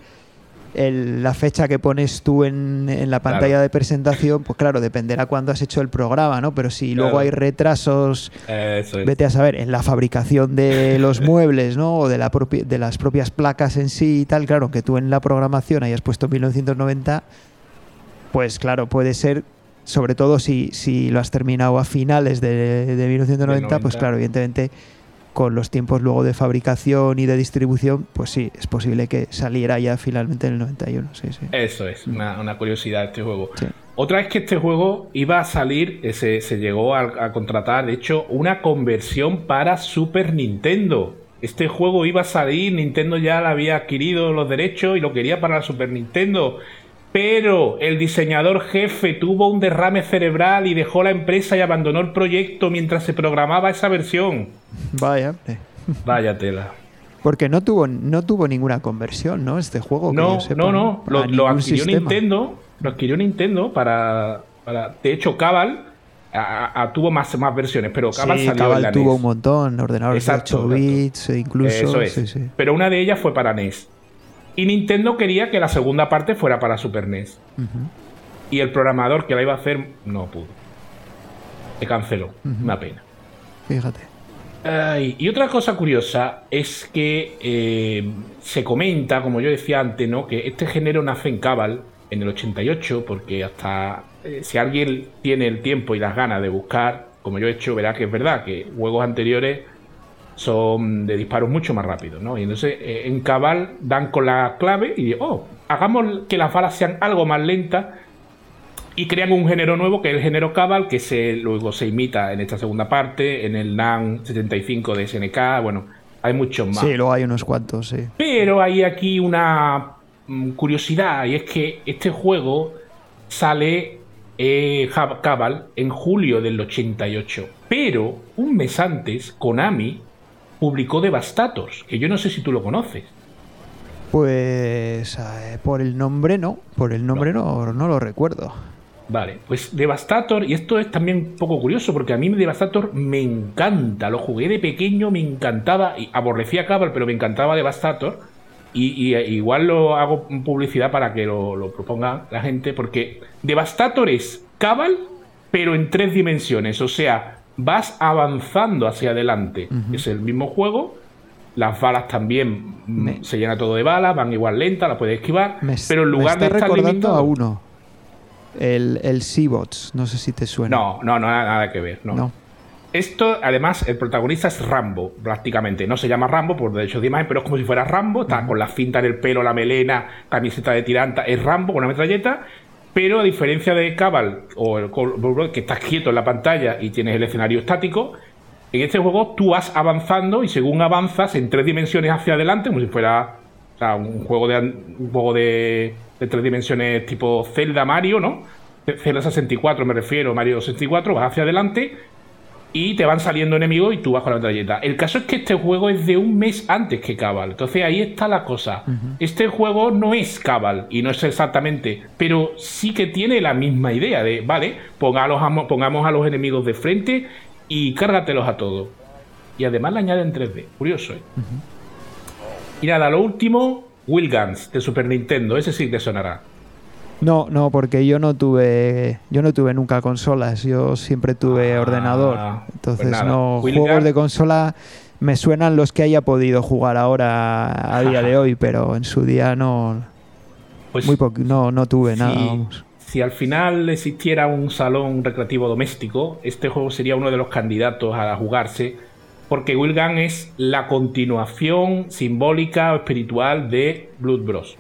la fecha que pones tú en, la pantalla de presentación, pues claro, dependerá cuándo has hecho el programa, ¿no? Pero si luego hay retrasos, vete a saber, en la fabricación de los muebles, ¿no? O de, la de las propias placas en sí y tal, claro, que tú en la programación hayas puesto 1990, pues claro, puede ser sobre todo si, si lo has terminado a finales de, de 1990, pues claro, evidentemente con los tiempos luego de fabricación y de distribución, pues sí, es posible que saliera ya finalmente en el 91. Sí, sí. Eso es, una, curiosidad de este juego. Otra es que este juego iba a salir, eh, se, se llegó a, contratar, de hecho, una conversión para Super Nintendo. Este juego iba a salir, Nintendo ya le había adquirido los derechos y lo quería para la Super Nintendo. Pero el diseñador jefe tuvo un derrame cerebral y dejó la empresa y abandonó el proyecto mientras se programaba esa versión. Vaya. Vaya tela. Porque no tuvo, no tuvo ninguna conversión, ¿no? Este juego. No, no, no. Lo, adquirió Nintendo. Lo adquirió Nintendo para. para de hecho, Cabal tuvo más, más versiones, pero Cabal salió Cabal en tuvo e un montón, ordenadores de 8 bits, e incluso. Eso es. Pero una de ellas fue para NES. Y Nintendo quería que la segunda parte fuera para Super NES. Y el programador que la iba a hacer no pudo. Se canceló. Una pena. Fíjate. y otra cosa curiosa es que eh, se comenta, como yo decía antes, ¿no? que este género nace en Cabal en el 88, porque hasta eh, si alguien tiene el tiempo y las ganas de buscar, como yo he hecho, verá que es verdad que juegos anteriores son de disparos mucho más rápidos, ¿no? Y entonces eh, en Cabal dan con la clave y oh, hagamos que las balas sean algo más lentas y crean un género nuevo que es el género Cabal, que se, luego se imita en esta segunda parte, en el NAN 75 de SNK, bueno, hay muchos más. Sí, luego hay unos cuantos, sí. Pero hay aquí una mm, curiosidad y es que este juego sale eh, Cabal en julio del 88. Pero un mes antes, Konami publicó Devastators, que yo no sé si tú lo conoces. Pues eh, por el nombre no, por el nombre no, no, lo recuerdo. Vale, pues Devastator, y esto es también un poco curioso, porque a mí Devastator me encanta, lo jugué de pequeño, me encantaba, y aborrecía Cabal, pero me encantaba Devastator, y, igual lo hago publicidad para que lo, proponga la gente, porque Devastator es Cabal, pero en tres dimensiones. O sea, vas avanzando hacia adelante. Es el mismo juego. Las balas también mm, se llena todo de balas, van igual lenta, la puedes esquivar. pero en lugar de estar recordando a uno. El, el Seabots, no sé si te suena. No, no, no, nada que ver. no. Esto, además, el protagonista es Rambo, prácticamente. No se llama Rambo por derechos de imagen, pero es como si fuera Rambo. Está con la cinta en el pelo, la melena, camiseta de tiranta. Es Rambo con una metralleta. Pero a diferencia de Cabal o el que estás quieto en la pantalla y tienes el escenario estático, en este juego tú vas avanzando y según avanzas en tres dimensiones hacia adelante, como si fuera un juego de un juego de, de tres dimensiones tipo Zelda Mario, ¿no? Zelda 64 me refiero, Mario 64, vas hacia adelante y te van saliendo enemigos y tú vas con la metralleta. El caso es que este juego es de un mes antes que Cabal. Entonces ahí está la cosa. Este juego no es Cabal y no es exactamente, pero sí que tiene la misma idea de, vale, pongamos a los enemigos de frente y cárgatelos a todos. Y además le añade en 3D. Curioso, ¿eh? Y nada, lo último, Will Guns de Super Nintendo. Ese sí te sonará. No, no, porque yo no tuve, yo no tuve nunca consolas, yo siempre tuve ah, ordenador. Pues Entonces no juegos de consola me suenan los que haya podido jugar ahora a día de hoy, pero en su día no pues muy no, no tuve nada. Si al final existiera un salón recreativo doméstico, este juego sería uno de los candidatos a jugarse, porque Wilgan es la continuación simbólica o espiritual de Blood Bros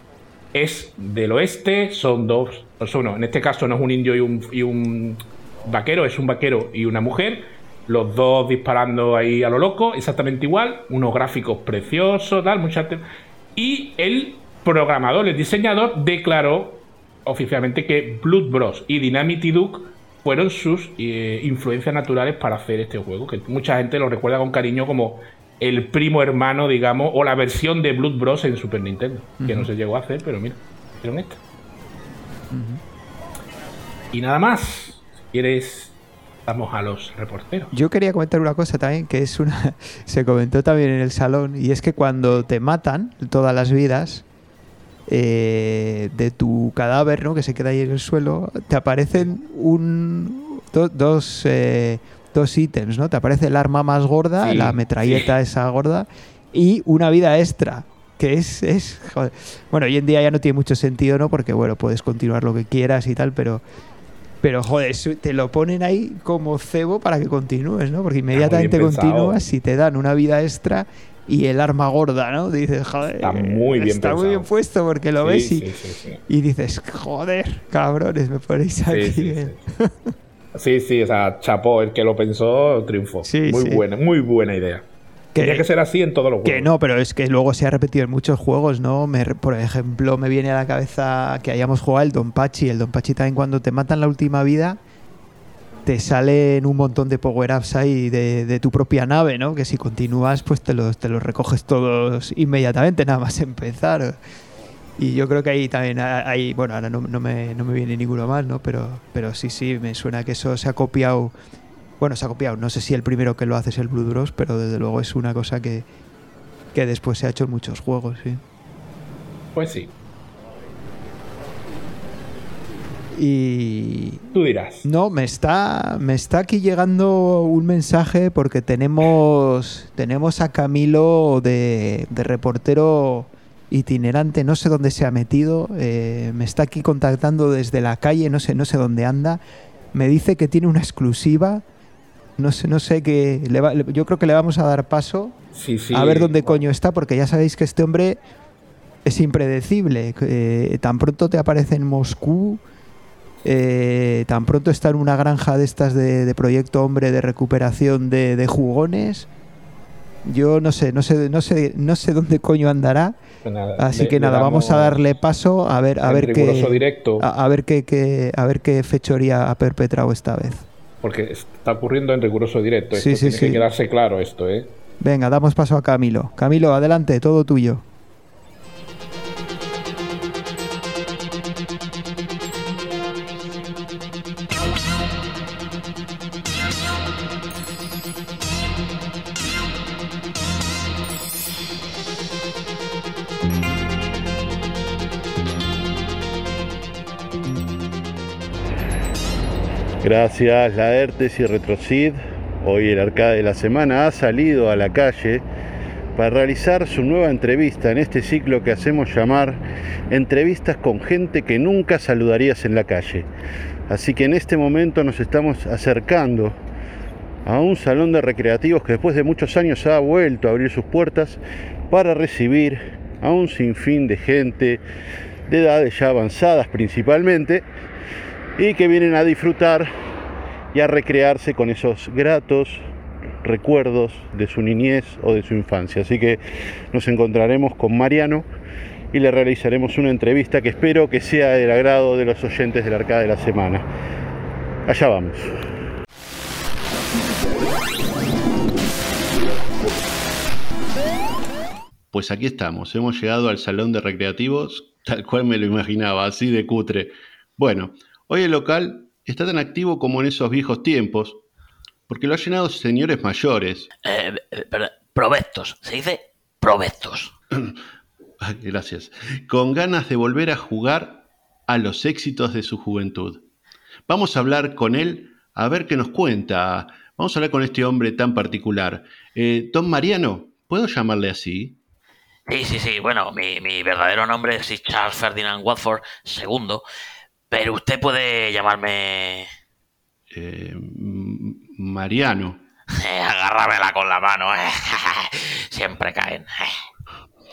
es del oeste, son dos, pues uno, en este caso no es un indio y un, vaquero, es un vaquero y una mujer, los dos disparando ahí a lo loco, exactamente igual, unos gráficos preciosos, tal, mucha y el programador, el diseñador, declaró oficialmente que Blood Bros. y Dynamity Duke fueron sus eh, influencias naturales para hacer este juego, que mucha gente lo recuerda con cariño como el primo hermano, digamos, o la versión de Blood Bros. en Super Nintendo, que no se llegó a hacer, pero mira, hicieron esta. Y nada más, si quieres, vamos a los reporteros. Yo quería comentar una cosa también, que es una. se comentó también en el salón, y es que cuando te matan todas las vidas. Eh, de tu cadáver, ¿no? Que se queda ahí en el suelo, te aparecen un dos eh, dos ítems, ¿no? Te aparece el arma más gorda, la metralleta esa gorda y una vida extra. Que es, es Bueno, hoy en día ya no tiene mucho sentido, ¿no? Porque, bueno, puedes continuar lo que quieras y tal, pero pero joder, te lo ponen ahí como cebo para que continúes, ¿no? Porque inmediatamente continúas y te dan una vida extra y el arma gorda, ¿no? Dices, joder, está muy bien, está muy bien puesto porque lo ves y, y, dices, joder, cabrones, me ponéis aquí. Sí, sí, o sea, chapó, el que lo pensó triunfó. muy buena, muy buena idea. Que, Tenía que ser así en todos los juegos. Que no, pero es que luego se ha repetido en muchos juegos, ¿no? por ejemplo, me viene a la cabeza que hayamos jugado el Don Pachi. El Don Pachi también cuando te matan la última vida, te salen un montón de power-ups ahí de, tu propia nave, ¿no? Que si continúas, pues te los, te los recoges todos inmediatamente, nada más empezar. Y yo creo que ahí también hay, bueno, ahora no, me, no me viene ninguno más, ¿no? Pero, pero sí, sí, me suena que eso se ha copiado. Bueno, se ha copiado. No sé si el primero que lo hace es el Blue Bros, pero desde luego es una cosa que, que después se ha hecho en muchos juegos, sí. Pues sí. Y. Tú dirás. No, me está, me está aquí llegando un mensaje porque tenemos, tenemos a Camilo de, de reportero itinerante, no sé dónde se ha metido, eh, me está aquí contactando desde la calle, no sé, no sé dónde anda, me dice que tiene una exclusiva, no sé, no sé qué, yo creo que le vamos a dar paso a ver dónde coño está, porque ya sabéis que este hombre es impredecible, eh, tan pronto te aparece en Moscú, eh, tan pronto está en una granja de estas de, Proyecto Hombre de recuperación de, de jugones Yo no sé, no sé, no sé, no sé dónde coño andará. Pues Así que nada, vamos a darle paso a ver, a ver qué, directo. A, ver qué, a ver qué fechoría ha perpetrado esta vez. Porque está ocurriendo en riguroso directo. sí, sí, tiene que quedarse claro esto, ¿eh? Venga, damos paso a Camilo. Camilo, adelante, todo tuyo. Gracias Laertes y Retrocid. Hoy el arcade de la semana ha salido a la calle para realizar su nueva entrevista en este ciclo que hacemos llamar entrevistas con gente que nunca saludarías en la calle. Así que en este momento nos estamos acercando a un salón de recreativos que después de muchos años ha vuelto a abrir sus puertas para recibir a un sinfín de gente de edades ya avanzadas principalmente y que vienen a disfrutar y a recrearse con esos gratos recuerdos de su niñez o de su infancia. Así que nos encontraremos con Mariano y le realizaremos una entrevista que espero que sea del agrado de los oyentes del Arcade de la Semana. Allá vamos. Pues aquí estamos, hemos llegado al salón de recreativos tal cual me lo imaginaba, así de cutre. Bueno, Hoy el local está tan activo como en esos viejos tiempos, porque lo ha llenado señores mayores. Eh, eh provectos, se dice provectos. Gracias. Con ganas de volver a jugar a los éxitos de su juventud. Vamos a hablar con él a ver qué nos cuenta. Vamos a hablar con este hombre tan particular. Eh, Tom Mariano, ¿puedo llamarle así? Sí, sí, sí. Bueno, mi, mi verdadero nombre es Charles Ferdinand Watford II. Pero usted puede llamarme... Eh, Mariano. Agárramela con la mano. Eh. Siempre caen.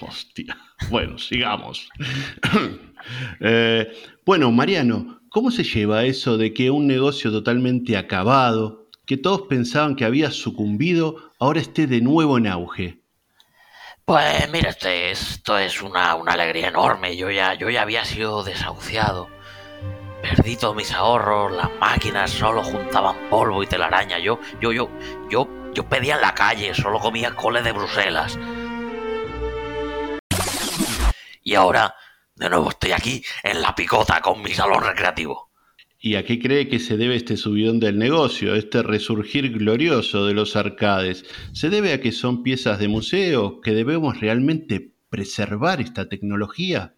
Hostia. Bueno, sigamos. Eh, bueno, Mariano, ¿cómo se lleva eso de que un negocio totalmente acabado, que todos pensaban que había sucumbido, ahora esté de nuevo en auge? Pues mira, este, esto es una, una alegría enorme. Yo ya, yo ya había sido desahuciado. Perdí todos mis ahorros, las máquinas solo juntaban polvo y telaraña. Yo, yo, yo, yo, yo pedía en la calle, solo comía cole de Bruselas. Y ahora, de nuevo estoy aquí en la picota con mi salón recreativo. ¿Y a qué cree que se debe este subidón del negocio, este resurgir glorioso de los arcades? ¿Se debe a que son piezas de museo, que debemos realmente preservar esta tecnología?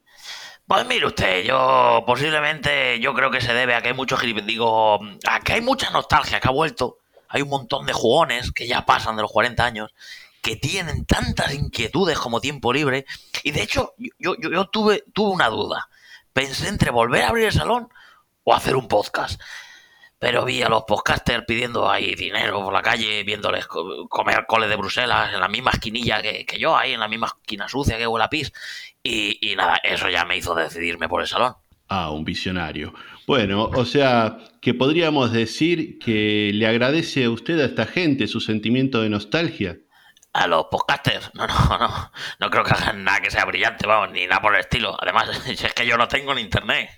Pues mire usted, yo posiblemente yo creo que se debe a que hay mucho digo, a que hay mucha nostalgia que ha vuelto. Hay un montón de jugones que ya pasan de los 40 años, que tienen tantas inquietudes como tiempo libre. Y de hecho, yo, yo, yo tuve, tuve una duda. Pensé entre volver a abrir el salón o hacer un podcast. Pero vi a los podcasters pidiendo ahí dinero por la calle, viéndoles comer cole de Bruselas en la misma esquinilla que, yo, ahí en la misma esquina sucia que huele a pis. Y, nada, eso ya me hizo decidirme por el salón. Ah, un visionario. Bueno, o sea, que podríamos decir que le agradece a usted a esta gente su sentimiento de nostalgia. A los podcasters, no, no, no, no creo que hagan nada que sea brillante, vamos, ni nada por el estilo. Además, es que yo no tengo en internet.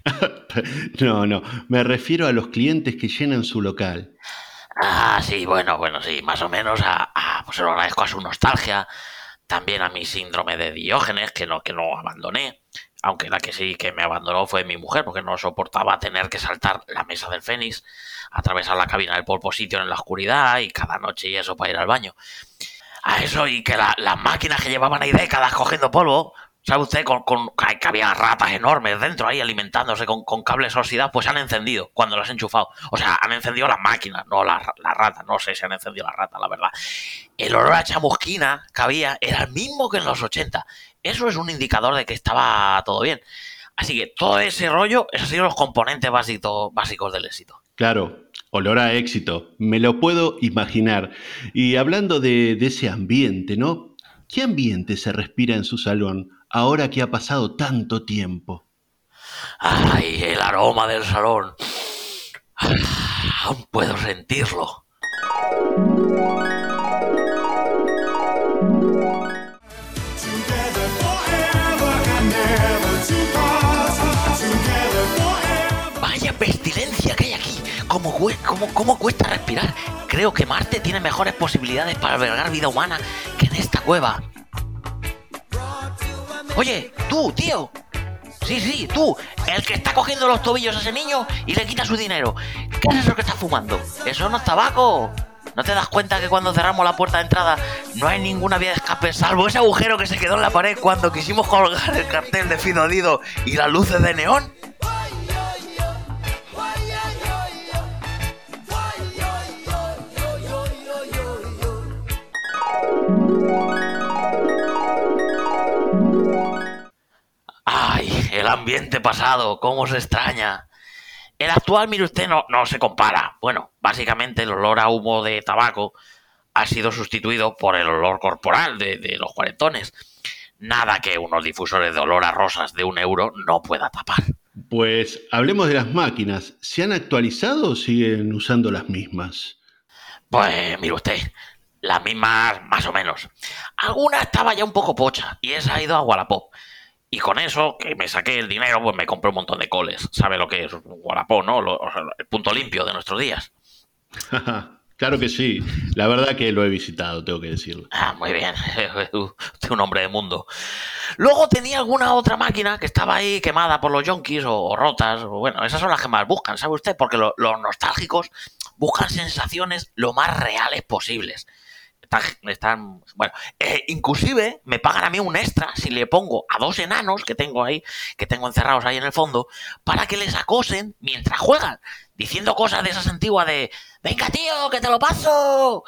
no, no, me refiero a los clientes que llenan su local. Ah, sí, bueno, bueno, sí, más o menos a, a pues se lo agradezco a su nostalgia, también a mi síndrome de Diógenes, que no, que no abandoné. Aunque la que sí que me abandonó fue mi mujer, porque no soportaba tener que saltar la mesa del Fénix, atravesar la cabina del polpo sitio en la oscuridad y cada noche y eso para ir al baño. A eso y que las máquinas que llevaban ahí décadas cogiendo polvo, ¿Sabe usted? Con, con, que había ratas enormes dentro ahí alimentándose con, con cables oxidados, pues han encendido cuando las han enchufado. O sea, han encendido las máquinas, no las ratas. No sé si han encendido las ratas, la verdad. El olor a chamusquina que había era el mismo que en los 80. Eso es un indicador de que estaba todo bien. Así que todo ese rollo, esos han sido los componentes básicos del éxito. Claro, olor a éxito. Me lo puedo imaginar. Y hablando de, de ese ambiente, ¿no? ¿Qué ambiente se respira en su salón? ahora que ha pasado tanto tiempo. ¡Ay, el aroma del salón! Aún puedo sentirlo. Cómo, cómo cuesta respirar? Creo que Marte tiene mejores posibilidades para albergar vida humana que en esta cueva. Oye, tú, tío. Sí, sí, tú, el que está cogiendo los tobillos a ese niño y le quita su dinero. ¿Qué es eso que estás fumando? Eso no es tabaco. ¿No te das cuenta que cuando cerramos la puerta de entrada no hay ninguna vía de escape salvo ese agujero que se quedó en la pared cuando quisimos colgar el cartel de Fido Dido y las luces de neón? ¡Ay! El ambiente pasado, cómo se extraña. El actual, mire usted, no, no se compara. Bueno, básicamente el olor a humo de tabaco ha sido sustituido por el olor corporal de, los cuarentones. Nada que unos difusores de olor a rosas de un euro no pueda tapar. Pues hablemos de las máquinas. ¿Se han actualizado o siguen usando las mismas? Pues mire usted, las mismas más o menos. Alguna estaba ya un poco pocha y esa ha ido a Wallapop. Y con eso, que me saqué el dinero, pues me compré un montón de coles. ¿Sabe lo que es Wallapop, no? el punto limpio de nuestros días. claro que sí. La verdad que lo he visitado, tengo que decirlo. Ah, muy bien. Usted un hombre de mundo. Luego tenía alguna otra máquina que estaba ahí quemada por los yonkis o, rotas. O, bueno, esas son las que más buscan, ¿sabe usted? Porque los nostálgicos buscan sensaciones lo más reales posibles están, bueno, eh, inclusive me pagan a mí un extra si le pongo a dos enanos que tengo ahí, que tengo encerrados ahí en el fondo, para que les acosen mientras juegan, diciendo cosas de esas antiguas de, venga tío, que te lo paso.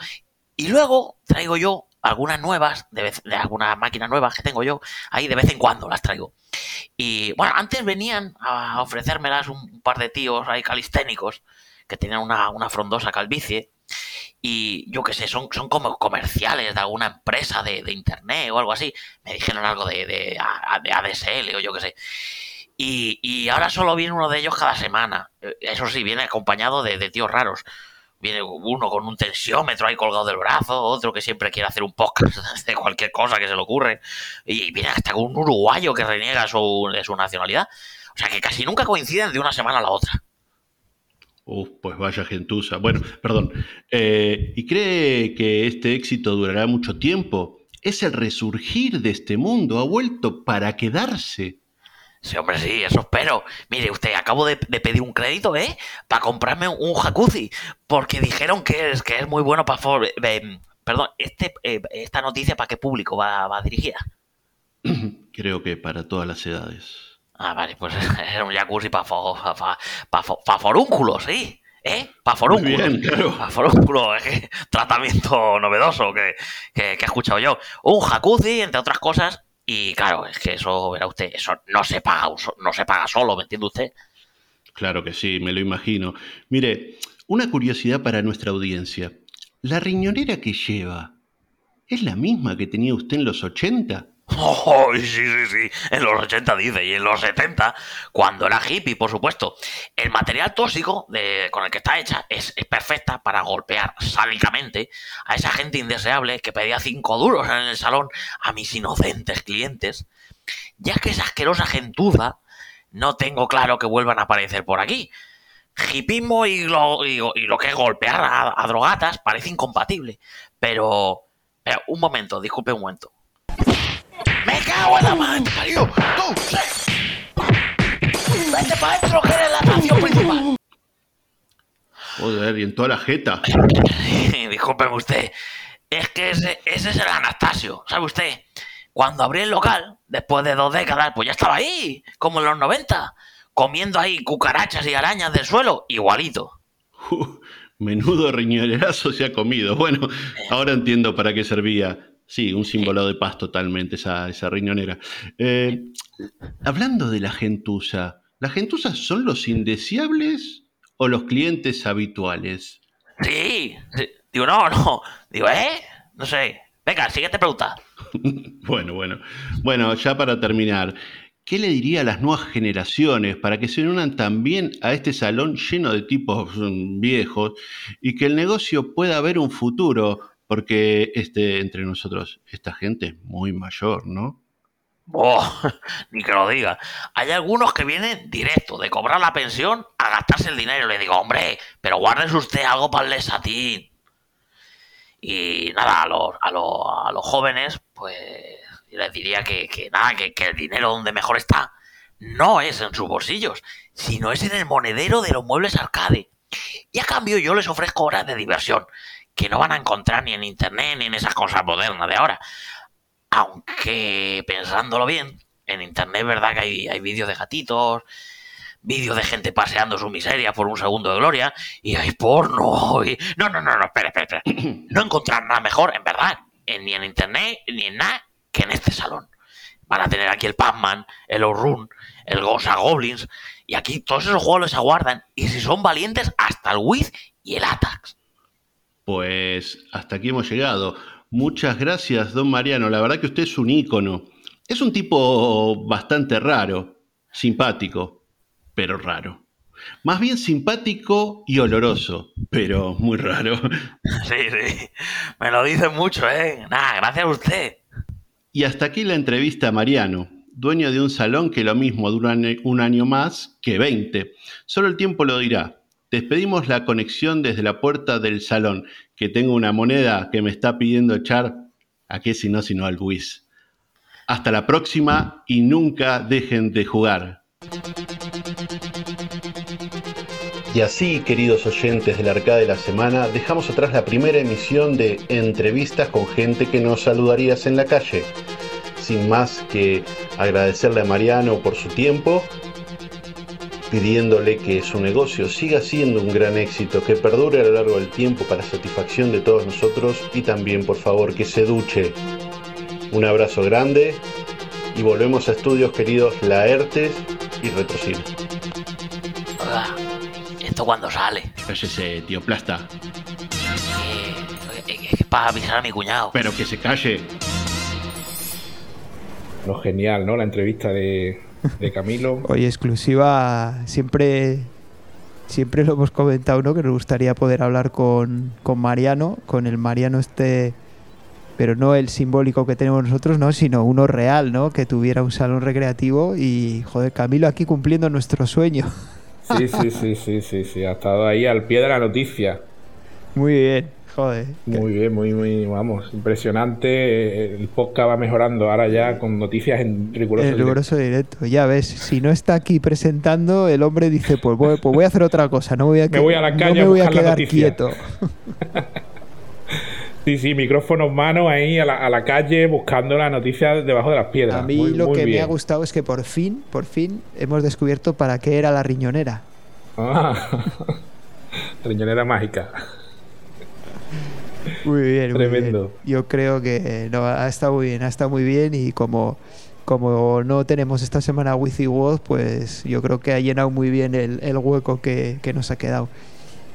Y luego traigo yo algunas nuevas, de, de algunas máquinas nuevas que tengo yo, ahí de vez en cuando las traigo. Y bueno, antes venían a ofrecérmelas un par de tíos ahí calisténicos que tenían una, una frondosa calvicie y yo qué sé, son, son como comerciales de alguna empresa de, internet o algo así. Me dijeron algo de, de, ADSL o yo qué sé. Y, ahora solo viene uno de ellos cada semana. Eso sí, viene acompañado de, tíos raros. Viene uno con un tensiómetro ahí colgado del brazo, otro que siempre quiere hacer un podcast de cualquier cosa que se le ocurre. Y viene hasta con un uruguayo que reniega su, de su nacionalidad. O sea que casi nunca coinciden de una semana a la otra. Pues vaya gentuza. Bueno, perdón. Eh, ¿Y cree que este éxito durará mucho tiempo? Es el resurgir de este mundo, ha vuelto para quedarse. Sí, hombre, sí, eso espero. Mire, usted, acabo de, pedir un crédito, ¿eh? Para comprarme un jacuzzi, porque dijeron que es, que es muy bueno para... Eh, perdón, este, eh, esta noticia, ¿para qué público va, va dirigida? Creo que para todas las edades. Ah, vale, pues era un jacuzzi para pa, pa, forúnculos, ¿sí? ¿Eh? Para forúnculos. Bien, claro. Para forúnculos, es tratamiento novedoso que, que, he escuchado yo. Un jacuzzi, entre otras cosas, y claro, es que eso, verá usted, eso no se paga, no se paga solo, ¿me entiende usted? Claro que sí, me lo imagino. Mire, una curiosidad para nuestra audiencia. ¿La riñonera que lleva es la misma que tenía usted en los 80? Oh, sí, sí, sí. En los 80 dice, y en los 70, cuando era hippie, por supuesto. El material tóxico de, con el que está hecha es, perfecta para golpear sádicamente a esa gente indeseable que pedía cinco duros en el salón a mis inocentes clientes. Ya que esa asquerosa gentuza, no tengo claro que vuelvan a aparecer por aquí. Hipismo y lo, y, lo que es golpear a, drogatas parece incompatible. Pero, pero, un momento, disculpe un momento. ¡Me cago en la mano, parió! ¡Tú! ¡Vete para adentro que eres la atracción principal! Joder, y en toda la jeta. Discúlpeme usted. Es que ese, ese es el Anastasio, ¿sabe usted? Cuando abrí el local, después de dos décadas, pues ya estaba ahí, como en los 90, comiendo ahí cucarachas y arañas del suelo, igualito. menudo riñonerazo se ha comido. Bueno, ahora entiendo para qué servía. Sí, un símbolo de paz totalmente, esa, esa riñonera. Eh, hablando de la gentuza, ¿las gentuzas son los indeseables o los clientes habituales? Sí, digo, no, no, digo, ¿eh? No sé. Venga, siguiente pregunta. bueno, bueno. Bueno, ya para terminar, ¿qué le diría a las nuevas generaciones para que se unan también a este salón lleno de tipos mm, viejos y que el negocio pueda ver un futuro? Porque este, entre nosotros, esta gente es muy mayor, ¿no? Oh, ni que lo diga. Hay algunos que vienen directo de cobrar la pensión a gastarse el dinero. Le digo, hombre, pero guárdese usted algo para el desatín. Y nada, a los, a los, a los jóvenes, pues les diría que, que nada, que, que el dinero donde mejor está no es en sus bolsillos, sino es en el monedero de los muebles arcade. Y a cambio yo les ofrezco horas de diversión, que no van a encontrar ni en internet ni en esas cosas modernas de ahora. Aunque pensándolo bien, en internet es verdad que hay, hay vídeos de gatitos, vídeos de gente paseando su miseria por un segundo de gloria, y hay porno. Y... No, no, no, no, espera, espera, espera. No encontrar nada mejor, en verdad, ni en internet, ni en nada, que en este salón. Van a tener aquí el Pac-Man, el Outrun, el Gosa Goblins, y aquí todos esos juegos les aguardan. Y si son valientes, hasta el Wiz y el Atax. Pues hasta aquí hemos llegado. Muchas gracias, don Mariano. La verdad que usted es un ícono. Es un tipo bastante raro, simpático, pero raro. Más bien simpático y oloroso, pero muy raro. Sí, sí. Me lo dicen mucho, ¿eh? Nada, gracias a usted. Y hasta aquí la entrevista a Mariano, dueño de un salón que lo mismo dura un año más que 20. Solo el tiempo lo dirá. Despedimos la conexión desde la puerta del salón, que tengo una moneda que me está pidiendo echar, a qué si no, sino al Luis. Hasta la próxima y nunca dejen de jugar. Y así, queridos oyentes del Arcade de la Semana, dejamos atrás la primera emisión de entrevistas con gente que nos saludarías en la calle. Sin más que agradecerle a Mariano por su tiempo, pidiéndole que su negocio siga siendo un gran éxito, que perdure a lo largo del tiempo para satisfacción de todos nosotros y también, por favor, que se duche. Un abrazo grande y volvemos a estudios queridos Laertes y Retrocil. Oiga, ¿esto cuándo sale? Cállese, tío Plasta. Eh, eh, es para avisar a mi cuñado. Pero que se calle. Lo genial, ¿no? La entrevista de, de Camilo. Oye, exclusiva, siempre, siempre lo hemos comentado, ¿no? Que nos gustaría poder hablar con, con Mariano, con el Mariano este, pero no el simbólico que tenemos nosotros, ¿no? Sino uno real, ¿no? Que tuviera un salón recreativo y, joder, Camilo aquí cumpliendo nuestro sueño. Sí, sí, sí, sí, sí, sí. Ha estado ahí al pie de la noticia. Muy bien, joder. Muy bien, muy, muy, vamos, impresionante. El podcast va mejorando ahora ya con noticias en riguroso El riguroso directo, ya ves, si no está aquí presentando, el hombre dice, pues voy, pues voy a hacer otra cosa, no voy a, Me voy a la no me voy a quedar noticia". quieto. Sí, sí, micrófono en mano ahí a la, a la calle buscando las noticias debajo de las piedras. A mí Muy, lo muy que me ha gustado es que por fin, por fin, hemos descubierto para qué era la riñonera. Ah. Riñonera mágica. Muy bien, muy Tremendo. bien. Yo creo que no, ha estado muy bien, ha estado muy bien y como, como no tenemos esta semana Wizzy World, pues yo creo que ha llenado muy bien el, el hueco que, que nos ha quedado.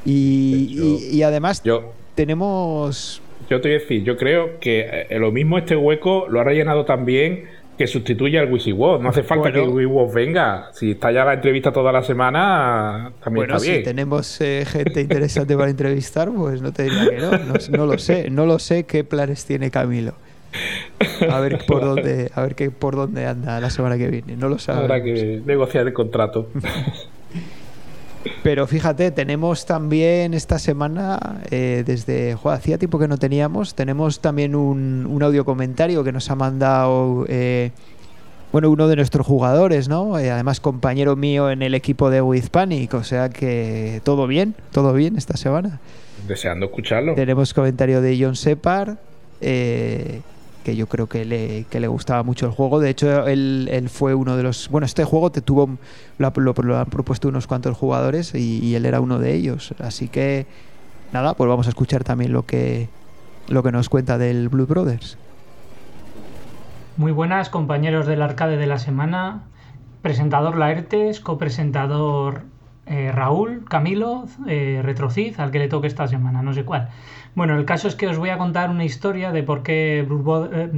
Y, Yo- y- y además Yo, tenemos... yo te voy a decir, yo creo que eh, lo mismo este hueco lo ha rellenado también que sustituye al WisiWow. No hace falta Bueno. que WisiWow venga. Si está ya la entrevista toda la semana, también Bueno, está si bien. tenemos eh, gente interesante para entrevistar, pues no te diría que no. no. no lo sé, no lo sé qué planes tiene Camilo. A ver por dónde, a ver qué por dónde anda la semana que viene. No lo Habrá sabemos. que negociar el contrato. Pero fíjate, tenemos también esta semana, eh, desde joder, hacía tiempo que no teníamos, tenemos también un, un audio comentario que nos ha mandado eh, bueno, uno de nuestros jugadores, ¿no? Eh, además compañero mío en el equipo de With Panic, o sea que todo bien, todo bien esta semana. Deseando escucharlo. Tenemos comentario de John Separ, eh, que yo creo que le, que le gustaba mucho el juego. De hecho, él, él fue uno de los... Bueno, este juego te tuvo lo, ha- lo- lo han propuesto unos cuantos jugadores y, y él era uno de ellos. Así que, nada, pues vamos a escuchar también lo que, lo que nos cuenta del Blue Brothers. Muy buenas compañeros del arcade de la semana. Presentador Laertes, copresentador eh, Raúl, Camilo, eh, Retrocid, al que le toque esta semana, no sé cuál. Bueno, el caso es que os voy a contar una historia de por qué Blue, eh,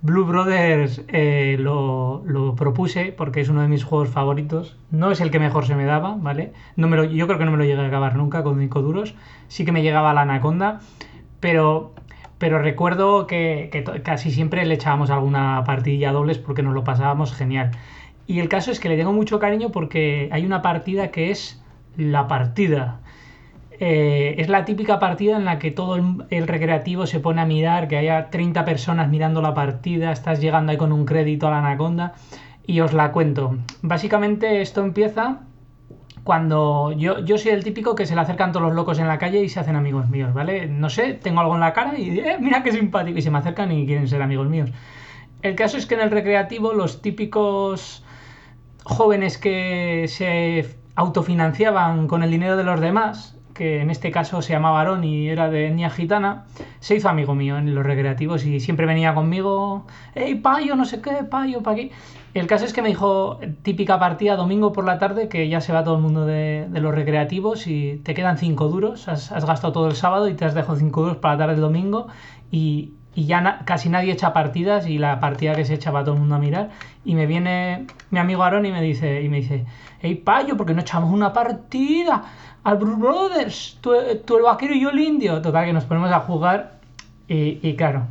Brothers eh, lo, propuse, porque es uno de mis juegos favoritos. No es el que mejor se me daba, ¿vale? No me lo, yo creo que no me lo llegué a acabar nunca con cinco duros. Sí que me llegaba la Anaconda, pero pero recuerdo que, que casi siempre le echábamos alguna partidilla dobles porque nos lo pasábamos genial. Y el caso es que le tengo mucho cariño porque hay una partida que es la partida. Eh, es la típica partida en la que todo el, recreativo se pone a mirar, que haya 30 personas mirando la partida, estás llegando ahí con un crédito a la anaconda y os la cuento. Básicamente esto empieza cuando yo, yo soy el típico que se le acercan todos los locos en la calle y se hacen amigos míos, ¿vale? No sé, tengo algo en la cara y eh, mira qué simpático y se me acercan y quieren ser amigos míos. El caso es que en el recreativo los típicos jóvenes que se autofinanciaban con el dinero de los demás, que en este caso se llamaba Aaron y era de etnia gitana, se hizo amigo mío en los recreativos y siempre venía conmigo, hey, payo, no sé qué, payo, pa' aquí. El caso es que me dijo, típica partida domingo por la tarde, que ya se va todo el mundo de, los recreativos y te quedan cinco duros, has, has, gastado todo el sábado y te has dejado cinco duros para la tarde del domingo y, y ya casi nadie echa partidas y la partida que se echa va todo el mundo a mirar. Y me viene mi amigo Aaron y me dice y me dice hey payo porque no echamos una partida al Bruce Brothers tú, el vaquero y yo el indio total que nos ponemos a jugar y, claro.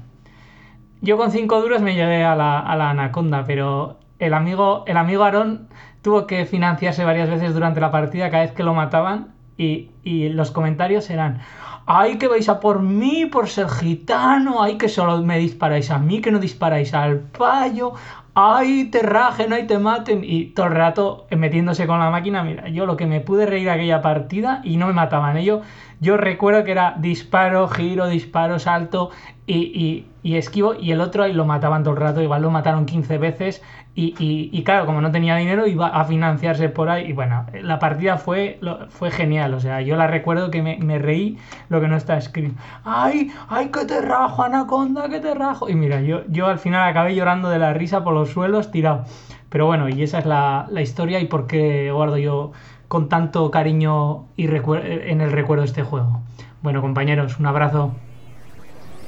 Yo con cinco duros me llegué a la, anaconda pero el amigo el amigo Aaron tuvo que financiarse varias veces durante la partida cada vez que lo mataban y, y los comentarios eran ay que vais a por mí por ser gitano, ay que solo me disparáis a mí, que no disparáis al payo, ay te rajen, ay te maten, y todo el rato metiéndose con la máquina, mira, yo lo que me pude reír aquella partida y no me mataban ellos, yo recuerdo que era disparo, giro, disparo, salto y, y, esquivo y el otro ahí lo mataban todo el rato, igual lo mataron 15 veces y, y, claro, como no tenía dinero iba a financiarse por ahí y bueno, la partida fue, fue genial, o sea, yo la recuerdo que me, me reí lo que no está escrito. ¡Ay, ay, que te rajo, anaconda, que te rajo! Y mira, yo, yo al final acabé llorando de la risa por los suelos tirado. Pero bueno, y esa es la, la historia y por qué guardo yo con tanto cariño y en el recuerdo este juego. Bueno, compañeros, un abrazo.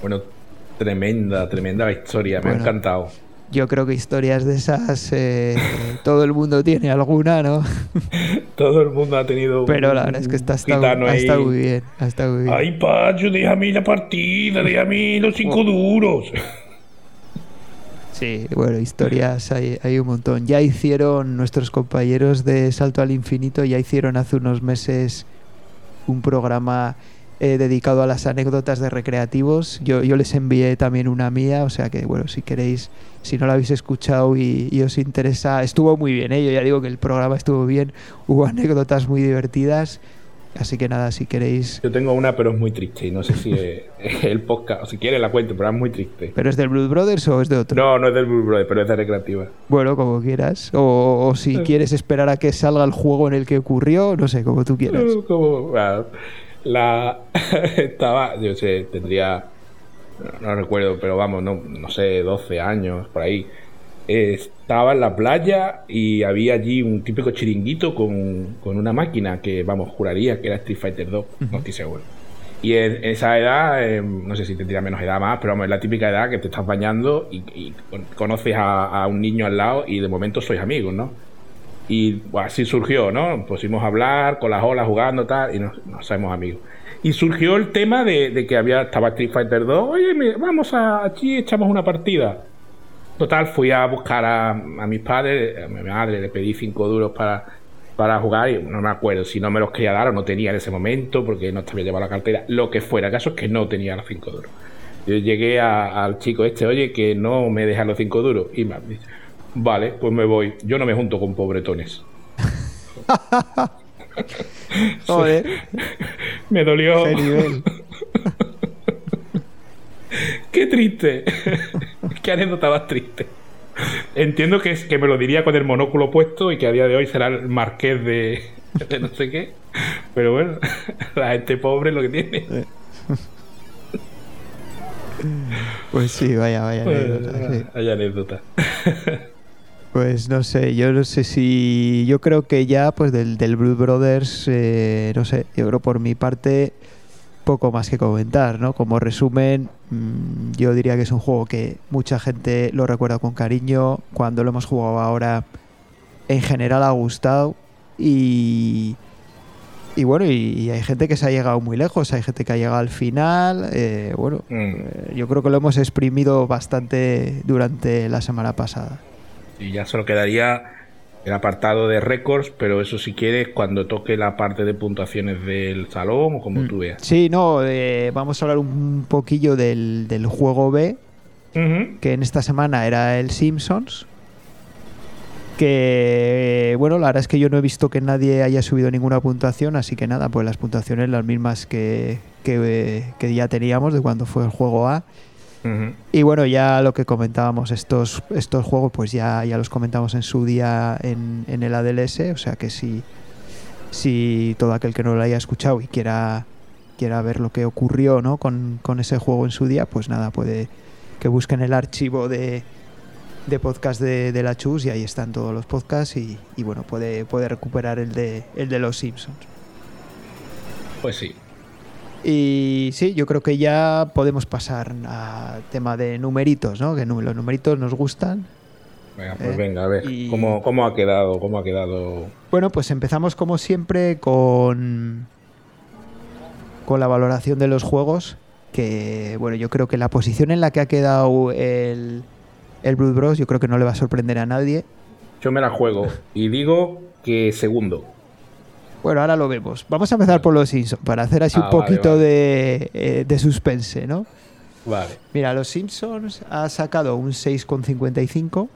Bueno, tremenda, tremenda historia, me ha encantado. Yo creo que historias de esas eh, todo el mundo tiene alguna, ¿no? todo el mundo ha tenido. Pero la verdad es que está, está, muy bien. muy bien. Ay, Pacho, déjame la partida, déjame los cinco duros. Sí, bueno, historias hay, hay un montón. Ya hicieron nuestros compañeros de Salto al Infinito, ya hicieron hace unos meses un programa eh, dedicado a las anécdotas de recreativos. Yo, yo les envié también una mía, o sea que, bueno, si queréis, si no la habéis escuchado y, os interesa, estuvo muy bien, ¿eh? yo ya digo que el programa estuvo bien, hubo anécdotas muy divertidas Así que nada, si queréis. Yo tengo una, pero es muy triste. Y no sé si el podcast, o si quiere la cuento, pero es muy triste. ¿Pero es del Blue Brothers o es de otro? No, no es del Blue Brothers, pero es de recreativa. Bueno, como quieras. O, si quieres esperar a que salga el juego en el que ocurrió, no sé, como tú quieras. Como, la. Estaba, yo sé, tendría. No, recuerdo, pero vamos, no, no sé, 12 años, por ahí estaba en la playa y había allí un típico chiringuito con, una máquina que, vamos, juraría que era Street Fighter 2, no estoy seguro. Y en, esa edad, em, no sé si tendría menos edad más, pero vamos, es la típica edad que te estás bañando y, conoces a, un niño al lado y de momento sois amigos, ¿no? Y así surgió, ¿no? Pusimos a hablar con las olas jugando tal y nos, nos hacemos amigos. Y surgió el tema de, que había, estaba Street Fighter 2, oye, vamos a, aquí echamos una partida. Total, fui a buscar a, mis padres, a mi madre, le pedí cinco duros para, para jugar y no me acuerdo si no me los quería dar o no tenía en ese momento porque no estaba llevado la cartera, lo que fuera. El caso es que no tenía los cinco duros. Yo llegué al chico este, oye, que no me deja los cinco duros. Y me dice, vale, pues me voy. Yo no me junto con pobretones. Joder. me dolió. Qué triste. Qué anécdota más triste. Entiendo que, es, que me lo diría con el monóculo puesto y que a día de hoy será el marqués de, no sé qué. Pero bueno, la gente pobre es lo que tiene. Pues sí, vaya, vaya anécdota. Hay anécdota. Pues no sé, yo no sé si. Yo creo que ya, pues del, del Blue Brothers, eh, no sé, yo creo por mi parte poco más que comentar, ¿no? Como resumen, mm, yo diría que es un juego que mucha gente lo recuerda con cariño. Cuando lo hemos jugado ahora, en general ha gustado. Y, Y bueno, y, y hay gente que se ha llegado muy lejos, hay gente que ha llegado al final. eh, bueno, Mm. eh, yo creo que lo hemos exprimido bastante durante la semana pasada. Y ya solo quedaría el apartado de récords, pero eso si quieres cuando toque la parte de puntuaciones del salón o como Mm. tú veas. Sí, no, eh, vamos a hablar un poquillo del, del juego B, que en esta semana era el Simpsons. Que bueno, la verdad es que yo no he visto que nadie haya subido ninguna puntuación, así que nada, pues las puntuaciones las mismas que, que, que ya teníamos de cuando fue el juego A. Y bueno, ya lo que comentábamos, estos, estos juegos, pues ya, ya los comentamos en su día en, el ADLS, o sea que si, si todo aquel que no lo haya escuchado y quiera, quiera ver lo que ocurrió ¿no? con, con ese juego en su día, pues nada, puede que busquen el archivo de, de podcast de, de la Chus y ahí están todos los podcasts y, y bueno, puede, puede recuperar el de, el de los Simpsons. Pues sí. Y sí, yo creo que ya podemos pasar a tema de numeritos, ¿no? Que los numeritos nos gustan. Venga, pues Eh, venga, a ver. y- ¿cómo, ¿Cómo ha quedado? ¿Cómo ha quedado? Bueno, pues empezamos como siempre con con la valoración de los juegos. Que bueno, yo creo que la posición en la que ha quedado el, el Blood Bros, yo creo que no le va a sorprender a nadie. Yo me la juego y digo que segundo. Bueno, ahora lo vemos. Vamos a empezar por los Simpsons, para hacer así Ah, un vale, poquito vale. De, eh, de suspense, ¿no? Vale. Mira, los Simpsons ha sacado un 6,55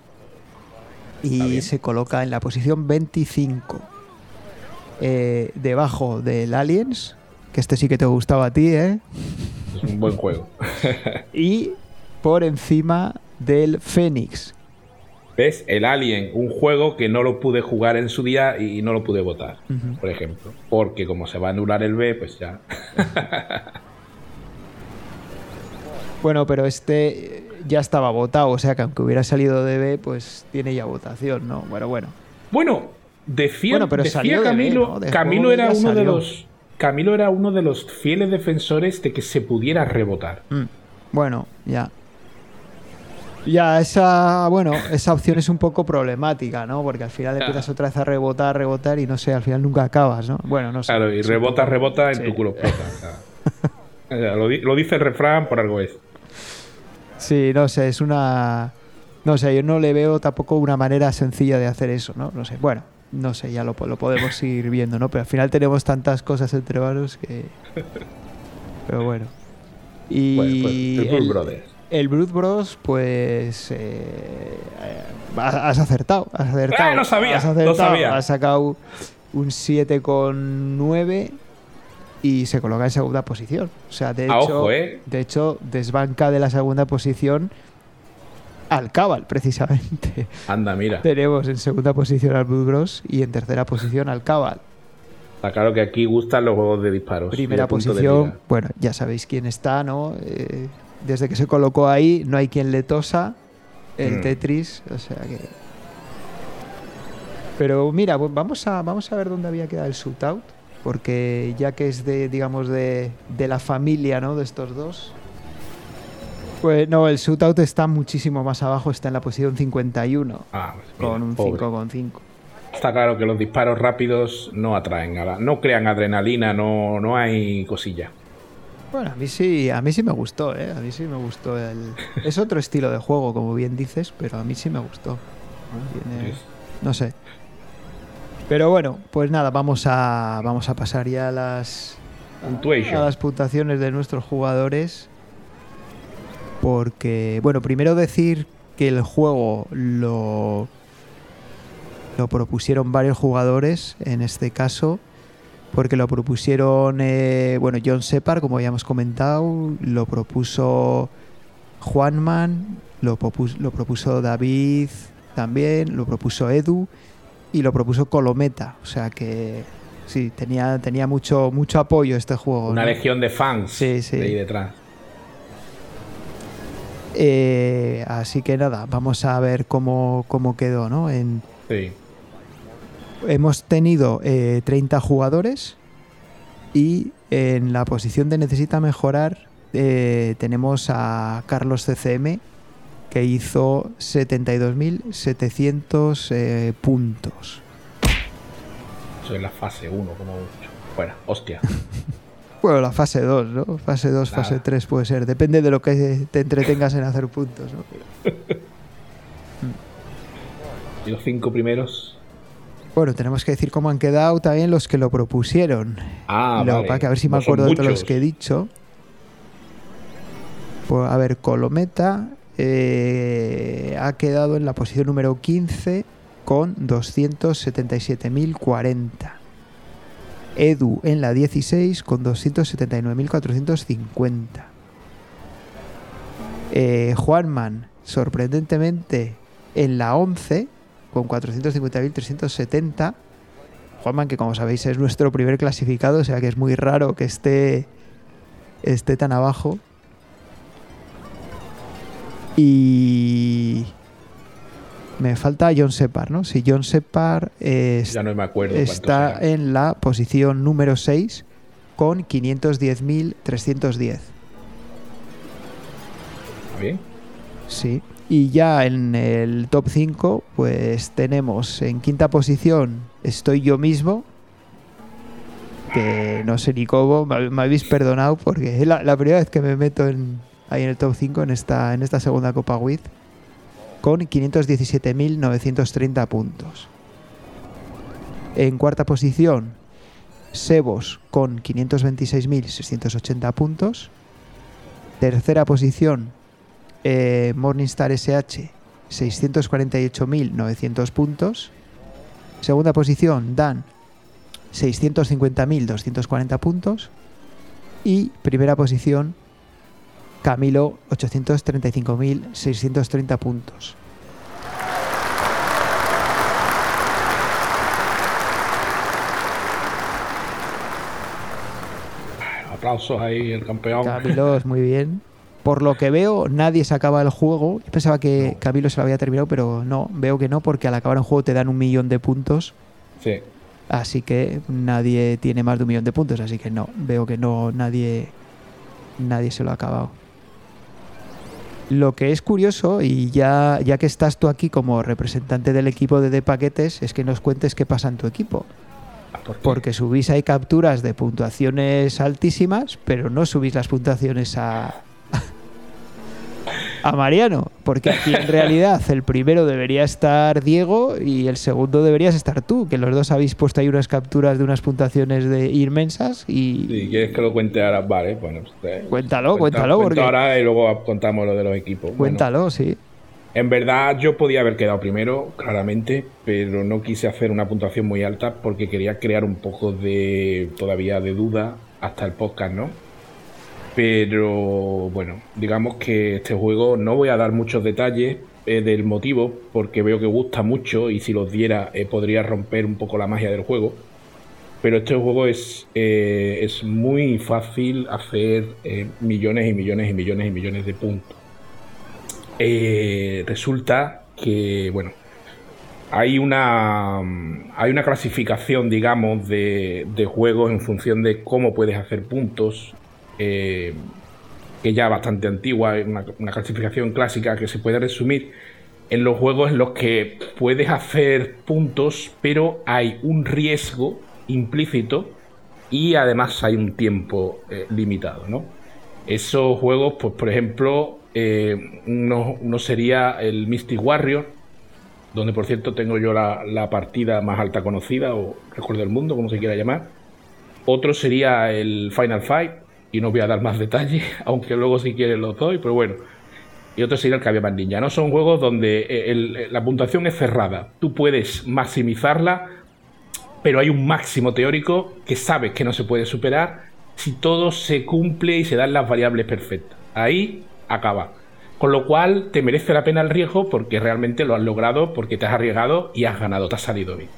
Está y se coloca en la posición 25. Eh, debajo del Aliens, que este sí que te gustaba a ti, ¿eh? Es un buen juego. Y por encima del Fénix. ¿Ves? El Alien, un juego que no lo pude jugar en su día y no lo pude votar, por ejemplo. Porque como se va a anular el B, pues ya. Bueno, pero este ya estaba votado, o sea que aunque hubiera salido de B, pues tiene ya votación, ¿no? Bueno, bueno. Bueno, decía, Bueno, pero decía salió de B, Camilo, ¿no? De Camilo juego era uno de los Camilo era uno de los fieles defensores de que se pudiera rebotar. Mm, Bueno, ya. Ya, esa, bueno, esa opción es un poco problemática, ¿no? Porque al final Ya. empiezas otra vez a rebotar, rebotar y no sé, al final nunca acabas, ¿no? Bueno, no sé. Claro, y rebota, rebota, en sí. tu culo explota. sea, lo, di- lo dice el refrán, por algo es. Sí, no sé, es una... No sé, yo no le veo tampoco una manera sencilla de hacer eso, ¿no? No sé, bueno, no sé, ya lo, lo podemos ir viendo, ¿no? Pero al final tenemos tantas cosas entre manos que... Pero bueno. Y Bueno, pues, el Brothers. El Brood Bros, pues... eh, eh, has acertado, has acertado. ¡Ah, lo sabía, has lo acertado, sabía! Has sacado un 7,9 y se coloca en segunda posición. O sea, de Ah, hecho, ojo, ¿eh? de hecho, desbanca de la segunda posición al Cabal, precisamente. Anda, mira. Tenemos en segunda posición al Blue Bros y en tercera posición al Cabal. Está claro que aquí gustan los juegos de disparos. Primera de posición, bueno, ya sabéis quién está, ¿no? Eh, desde que se colocó ahí, no hay quien le tosa el Mm. Tetris, o sea que... Pero mira, pues vamos a, vamos a ver dónde había quedado el shootout, porque ya que es de, digamos, de, de la familia, ¿no? De estos dos. Pues no, el shootout está muchísimo más abajo, está en la posición 51, Ah, pues mira, con un pobre. 5,5. Está claro que los disparos rápidos no atraen a la- no crean adrenalina, no, no hay cosilla. Bueno, a mí sí, a mí sí me gustó, ¿eh? A mí sí me gustó el... Es otro estilo de juego, como bien dices, pero a mí sí me gustó. ¿no? Tiene- Es- No sé. Pero bueno, pues nada, vamos a, vamos a pasar ya a las, a las puntuaciones de nuestros jugadores. Porque, bueno, primero decir que el juego lo, lo propusieron varios jugadores, en este caso, porque lo propusieron, eh, bueno, John Separ, como habíamos comentado, lo propuso Juanman, lo, propus- lo propuso David también, lo propuso Edu y lo propuso Colometa. O sea que sí, tenía, tenía mucho, mucho apoyo este juego. Una ¿no? legión de fans Sí, sí. de ahí detrás. Eh, así que nada, vamos a ver cómo, cómo quedó, ¿no? En, Sí. Hemos tenido eh, 30 jugadores y en la posición de necesita mejorar eh, tenemos a Carlos CCM que hizo 72.700 eh, puntos. Eso es la fase 1, como mucho. Bueno, hostia. Bueno, la fase 2, ¿no? Fase 2, fase 3 puede ser. Depende de lo que te entretengas en hacer puntos, ¿no? ¿Y los cinco primeros? Bueno, tenemos que decir cómo han quedado también los que lo propusieron. Ah, Lo- vale. Para que a ver si me No acuerdo de todos los que he dicho. Pues, a ver, Colometa eh, ha quedado en la posición número 15 con 277.040. Edu en la 16 con 279.450. Eh, Juanman, sorprendentemente, en la 11 con 450.370. Juanman, que como sabéis es nuestro primer clasificado, o sea que es muy raro que esté, esté tan abajo. Y me falta John Separ, ¿no? Si John Separ no está en la posición número 6 con 510.310. ¿Está bien? Sí. Y ya en el top 5, pues tenemos en quinta posición estoy yo mismo. Que no sé ni cómo, me, habéis perdonado porque es la, la primera vez que me meto en, ahí en el top 5 en esta, en esta segunda Copa WIZ con 517.930 puntos. En cuarta posición, Sebos con 526.680 puntos. Tercera posición, eh, Morningstar SH 648.900 puntos. Segunda posición, Dan 650.240 puntos. Y primera posición, Camilo 835.630 puntos. Aplausos ahí, el campeón. Camilo muy bien. Por lo que veo, nadie se acaba el juego. Yo pensaba que Camilo se lo había terminado, pero no, veo que no, porque al acabar un juego te dan un millón de puntos. Sí. Así que nadie tiene más de un millón de puntos, así que no, veo que no, nadie, nadie se lo ha acabado. Lo que es curioso, y ya, ya que estás tú aquí como representante del equipo de De Paquetes, es que nos cuentes qué pasa en tu equipo. ¿Por qué? Porque subís ahí capturas de puntuaciones altísimas, pero no subís las puntuaciones a, a Mariano. Porque aquí en realidad el primero debería estar Diego y el segundo deberías estar tú, que los dos habéis puesto ahí unas capturas de unas puntuaciones de inmensas y Si quieres que lo cuente ahora, vale, bueno. pues, Cuéntalo, cuéntalo, cuento porque- ahora y luego contamos lo de los equipos. Bueno, cuéntalo, sí. En verdad yo podía haber quedado primero, claramente, pero no quise hacer una puntuación muy alta porque quería crear un poco de todavía de duda hasta el podcast, ¿no? Pero bueno, digamos que este juego no voy a dar muchos detalles eh, del motivo porque veo que gusta mucho y si los diera eh, podría romper un poco la magia del juego. Pero este juego es, eh, es muy fácil hacer millones y millones y millones y millones de puntos. Resulta que, bueno, hay una, hay una clasificación, digamos, de, de juegos en función de cómo puedes hacer puntos, eh, que ya bastante antigua, una, una clasificación clásica que se puede resumir en los juegos en los que puedes hacer puntos, pero hay un riesgo implícito y además hay un tiempo eh, limitado, ¿no? Esos juegos, pues por ejemplo, eh, uno, uno sería el Mystic Warrior, donde por cierto tengo yo la, partida más alta conocida, o récord del mundo, como se quiera llamar. Otro sería el Final Fight, y no voy a dar más detalles, aunque luego si quieres los doy, pero bueno. Y otro sería el Caviar Ninja. No son juegos donde eh, el- la puntuación es cerrada. Tú puedes maximizarla, pero hay un máximo teórico que sabes que no se puede superar si todo se cumple y se dan las variables perfectas. Ahí acaba. Con lo cual te merece la pena el riesgo porque realmente lo has logrado, porque te has arriesgado y has ganado, te has salido bien.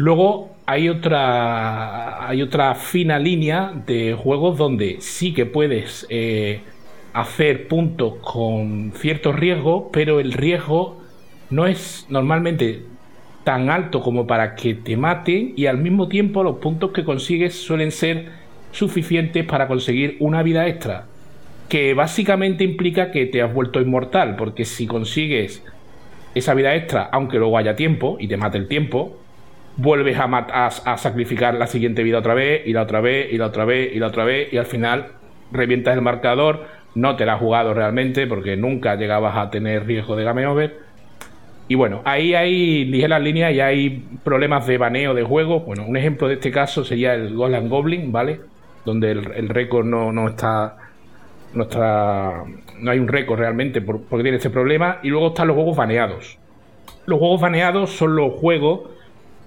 Luego hay otra, hay otra fina línea de juegos donde sí que puedes eh, hacer puntos con cierto riesgo, pero el riesgo no es normalmente tan alto como para que te maten y al mismo tiempo los puntos que consigues suelen ser suficientes para conseguir una vida extra, que básicamente implica que te has vuelto inmortal, porque si consigues esa vida extra, aunque luego haya tiempo y te mate el tiempo, vuelves a, a, sacrificar la siguiente vida otra vez, y la otra vez, y la otra vez, y la otra vez, y al final revientas el marcador, no te la has jugado realmente porque nunca llegabas a tener riesgo de game over. Y bueno, ahí hay ligeras líneas y hay problemas de baneo de juego. Bueno, un ejemplo de este caso sería el Golden Goblin, ¿vale? Donde el, récord no, no está no está no hay un récord realmente porque tiene este problema y luego están los juegos baneados los juegos baneados son los juegos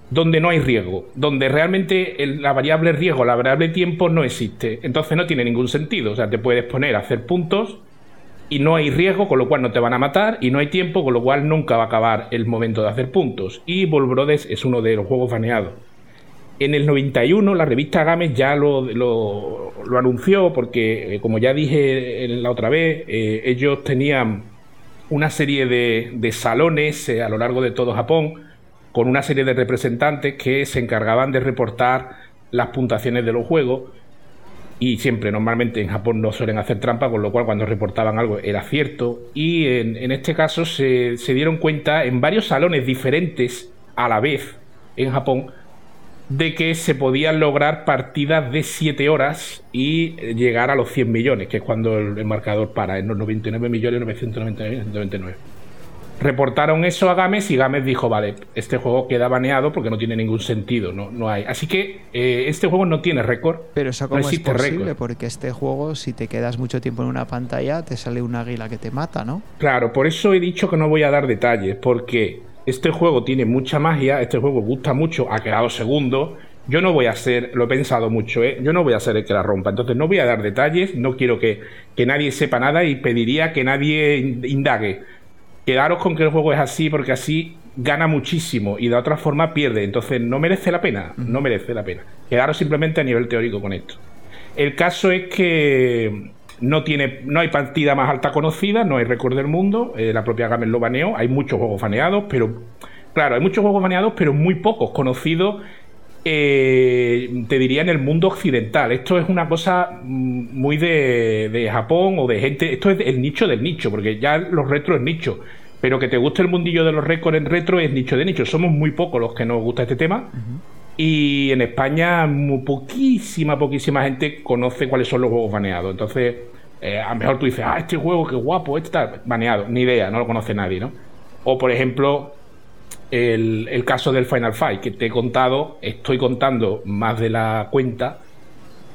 donde no hay riesgo, donde realmente la variable riesgo, la variable tiempo no existe. Entonces no tiene ningún sentido. O sea, te puedes poner a hacer puntos y no hay riesgo, con lo cual no te van a matar, y no hay tiempo, con lo cual nunca va a acabar el momento de hacer puntos. Y Ball Brothers es uno de los juegos baneados. En el 91 la revista Games ya lo, lo, anunció porque, eh, como ya dije la otra vez, eh, ellos tenían una serie de, salones eh, a lo largo de todo Japón con una serie de representantes que se encargaban de reportar las puntuaciones de los juegos y siempre normalmente en Japón no suelen hacer trampa, con lo cual cuando reportaban algo era cierto y en, este caso se, dieron cuenta en varios salones diferentes a la vez en Japón de que se podían lograr partidas de 7 horas y llegar a los 100 millones, que es cuando el, marcador para en los 99 millones 999. Reportaron eso a Games y Games dijo, vale, este juego queda baneado porque no tiene ningún sentido, no, no hay. Así que eh, este juego no tiene récord. Pero eso cómo es posible, porque este juego, si te quedas mucho tiempo en una pantalla, te sale un águila que te mata, ¿no? Claro, por eso he dicho que no voy a dar detalles, porque este juego tiene mucha magia, este juego gusta mucho, ha quedado segundo. Yo no voy a ser, lo he pensado mucho, ¿eh? yo no voy a ser el que la rompa. Entonces no voy a dar detalles, no quiero que, nadie sepa nada y pediría que nadie indague. Quedaros con que el juego es así porque así gana muchísimo y de otra forma pierde. Entonces no merece la pena, no merece la pena. Quedaros simplemente a nivel teórico con esto. El caso es que no, tiene, no hay partida más alta conocida, no hay récord del mundo. Eh, la propia Gamer lo baneó. Hay muchos juegos baneados, pero. Claro, hay muchos juegos baneados, pero muy pocos conocidos. Eh, te diría en el mundo occidental. Esto es una cosa mm, muy de, de, Japón o de gente. Esto es el nicho del nicho, porque ya los retro es nicho. Pero que te guste el mundillo de los récords en retro es nicho de nicho. Somos muy pocos los que nos gusta este tema. Y en España, muy poquísima, poquísima gente conoce cuáles son los juegos baneados. Entonces, eh, a lo mejor tú dices, ah, este juego, qué guapo, este está baneado. Ni idea, no lo conoce nadie, ¿no? O por ejemplo, el, caso del Final Fight, que te he contado, estoy contando más de la cuenta.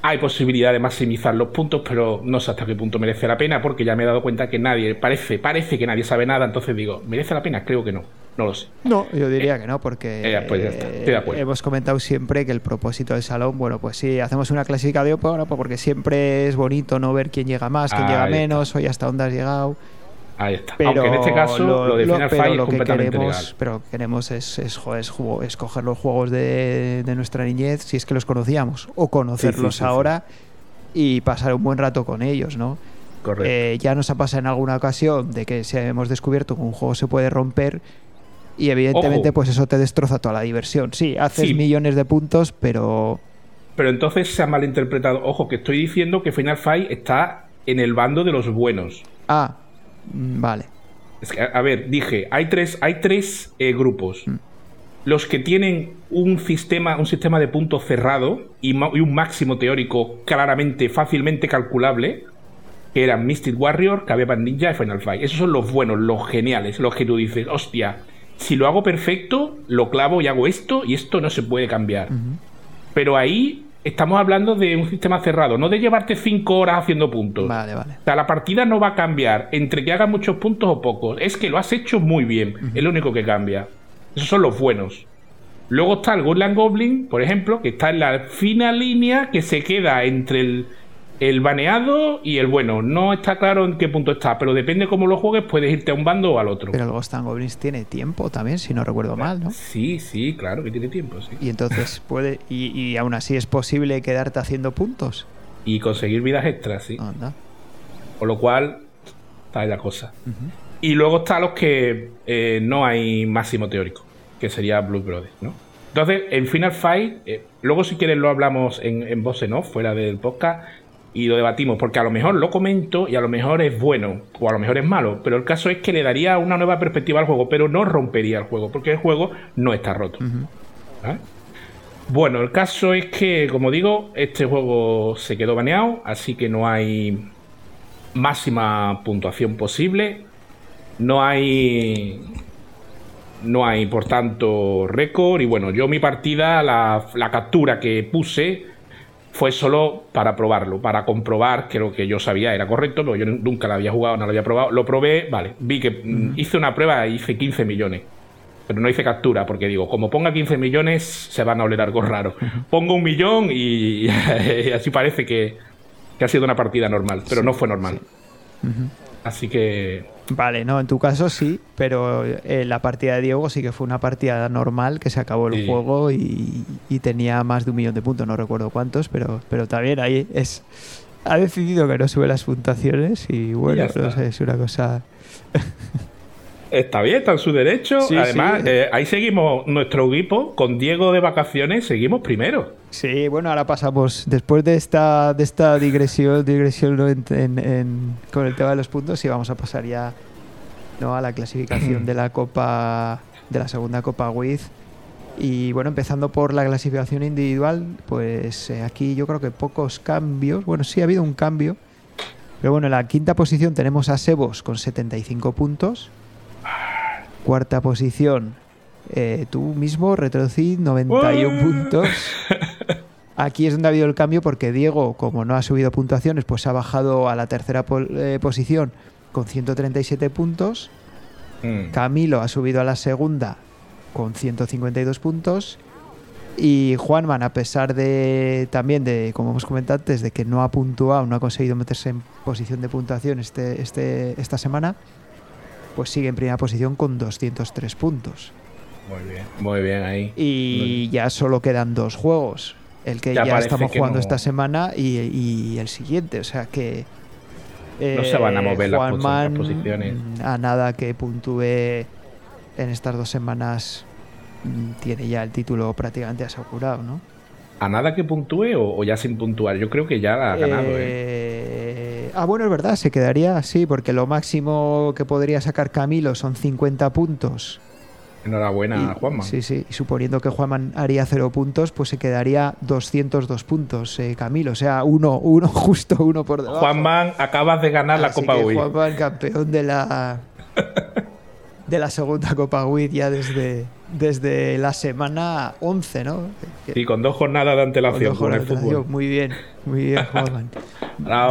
Hay posibilidad de maximizar los puntos, pero no sé hasta qué punto merece la pena, porque ya me he dado cuenta que nadie, parece, parece que nadie sabe nada, entonces digo, ¿merece la pena? Creo que no. No lo sé. No, yo diría eh, que no, porque eh, pues hemos comentado siempre que el propósito del salón, bueno, pues sí, hacemos una clasificación, bueno, pues porque siempre es bonito no ver quién llega más, quién llega menos, hoy hasta dónde has llegado. Ahí está. Pero Aunque en este caso lo, de Final Fight es completamente queremos, legal. Pero queremos es, es, escoger los juegos de, nuestra niñez si es que los conocíamos o conocerlos ahora y pasar un buen rato con ellos, ¿no? Correcto. Eh, ya nos ha pasado en alguna ocasión de que si hemos descubierto que un juego se puede romper y evidentemente, pues eso te destroza toda la diversión. Sí, haces millones de puntos, pero. Pero entonces se ha malinterpretado. Ojo, que estoy diciendo que Final Fight está en el bando de los buenos. Ah, vale. Es que, a ver, dije, hay tres, hay tres eh, grupos. Mm. Los que tienen un sistema, un sistema de puntos cerrado y, y, un máximo teórico claramente, fácilmente calculable, que eran Mystic Warrior, Cabeban Ninja y Final Fight. Esos son los buenos, los geniales, los que tú dices, hostia, si lo hago perfecto, lo clavo y hago esto y esto no se puede cambiar. Pero ahí estamos hablando de un sistema cerrado, no de llevarte cinco horas haciendo puntos. Vale, vale. O sea, la partida no va a cambiar entre que hagas muchos puntos o pocos. Es que lo has hecho muy bien. Es lo único que cambia. Esos son los buenos. Luego está el Goodland Goblin, por ejemplo, que está en la fina línea que se queda entre el el baneado y el bueno. No está claro en qué punto está, pero depende cómo lo juegues, puedes irte a un bando o al otro. Pero el Ghost and Goblins tiene tiempo también, si no recuerdo mal, ¿no? Sí, sí, claro que tiene tiempo, sí. Y entonces puede. Y, aún así es posible quedarte haciendo puntos. Y conseguir vidas extras, sí. Anda. Con lo cual, está la cosa. Y luego está los que eh, no hay máximo teórico, que sería Blue Brothers, ¿no? Entonces, en Final Fight, eh, luego si quieres lo hablamos en, en voz en off, fuera del podcast y lo debatimos, porque a lo mejor lo comento y a lo mejor es bueno o a lo mejor es malo, pero el caso es que le daría una nueva perspectiva al juego, pero no rompería el juego, porque el juego no está roto. ¿Ah? Bueno, el caso es que, como digo, este juego se quedó baneado, así que no hay máxima puntuación posible. No hay. No hay, por tanto, récord. Y bueno, yo mi partida, la, la captura que puse fue solo para probarlo, para comprobar que lo que yo sabía era correcto, pero yo nunca lo había jugado, no lo había probado. Lo probé, vale, vi que mm, hice una prueba e hice 15 millones. Pero no hice captura, porque digo, como ponga 15 millones, se van a oler algo raro. Pongo un millón y, así parece que, que, ha sido una partida normal, pero no fue normal. Así que Vale, no, en tu caso sí, pero eh, la partida de Diego sí que fue una partida normal que se acabó el juego y, tenía más de un millón de puntos, no recuerdo cuántos, pero, pero también ahí es. Ha decidido que no sube las puntuaciones y bueno, es una cosa. Está bien, está en su derecho. Además, eh, ahí seguimos nuestro equipo con Diego de vacaciones, seguimos primero. Sí, bueno, ahora pasamos, después de esta, de esta digresión, digresión con el tema de los puntos, y vamos a pasar ya ¿no? a la clasificación de la Copa, de la segunda Copa Wiz. Y bueno, empezando por la clasificación individual, pues eh, aquí yo creo que pocos cambios. Bueno, sí ha habido un cambio. Pero bueno, en la quinta posición tenemos a Sebos con 75 puntos. Cuarta posición, eh, tú mismo, Retrocid, 91 puntos. Aquí es donde ha habido el cambio porque Diego, como no ha subido puntuaciones, pues ha bajado a la tercera eh, posición con 137 puntos. Mm. Camilo ha subido a la segunda con 152 puntos. Y Juanman, a pesar de también de, como hemos comentado antes, de que no ha puntuado, no ha conseguido meterse en posición de puntuación este, este, esta semana, pues sigue en primera posición con 203 puntos. Muy bien, muy bien ahí. Y ya solo quedan dos juegos. El que ya, estamos jugando esta semana y, el siguiente. O sea que. no se van a mover las posiciones. A nada que puntúe en estas dos semanas, mm, tiene ya el título prácticamente asegurado, ¿no? ¿A nada que puntúe o, ya sin puntuar? Yo creo que ya ha ganado, ¿eh? ¿eh? Ah, bueno, es verdad, se quedaría así, porque lo máximo que podría sacar Camilo son 50 puntos. Enhorabuena, Juanma. Sí, sí, y suponiendo que Juanma haría 0 puntos, pues se quedaría 202 puntos, eh, Camilo. O sea, uno, uno, justo uno por debajo. Juanman, acabas de ganar la Copa Wii. Juanman, campeón de la, de la segunda Copa Wii ya desde, desde la semana 11, ¿no? Y con dos jornadas de antelación con, el fútbol. Muy bien, muy bien, Juanman.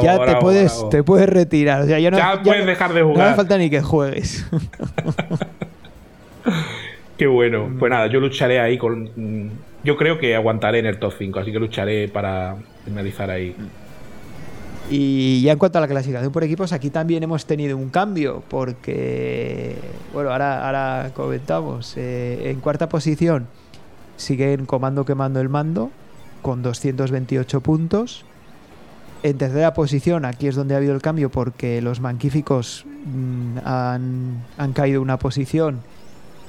ya te, puedes, te puedes retirar. O sea, ya, no, ya, puedes dejar de jugar. No hace falta ni que juegues. Qué bueno. Pues nada, yo lucharé ahí con. Yo creo que aguantaré en el top 5, así que lucharé para finalizar ahí. Y ya en cuanto a la clasificación por equipos, aquí también hemos tenido un cambio, porque, bueno, ahora, comentamos. Eh, en cuarta posición siguen Comando Quemando el Mando, con 228 puntos. En tercera posición, aquí es donde ha habido el cambio porque los manquíficos mm, han, han, caído una posición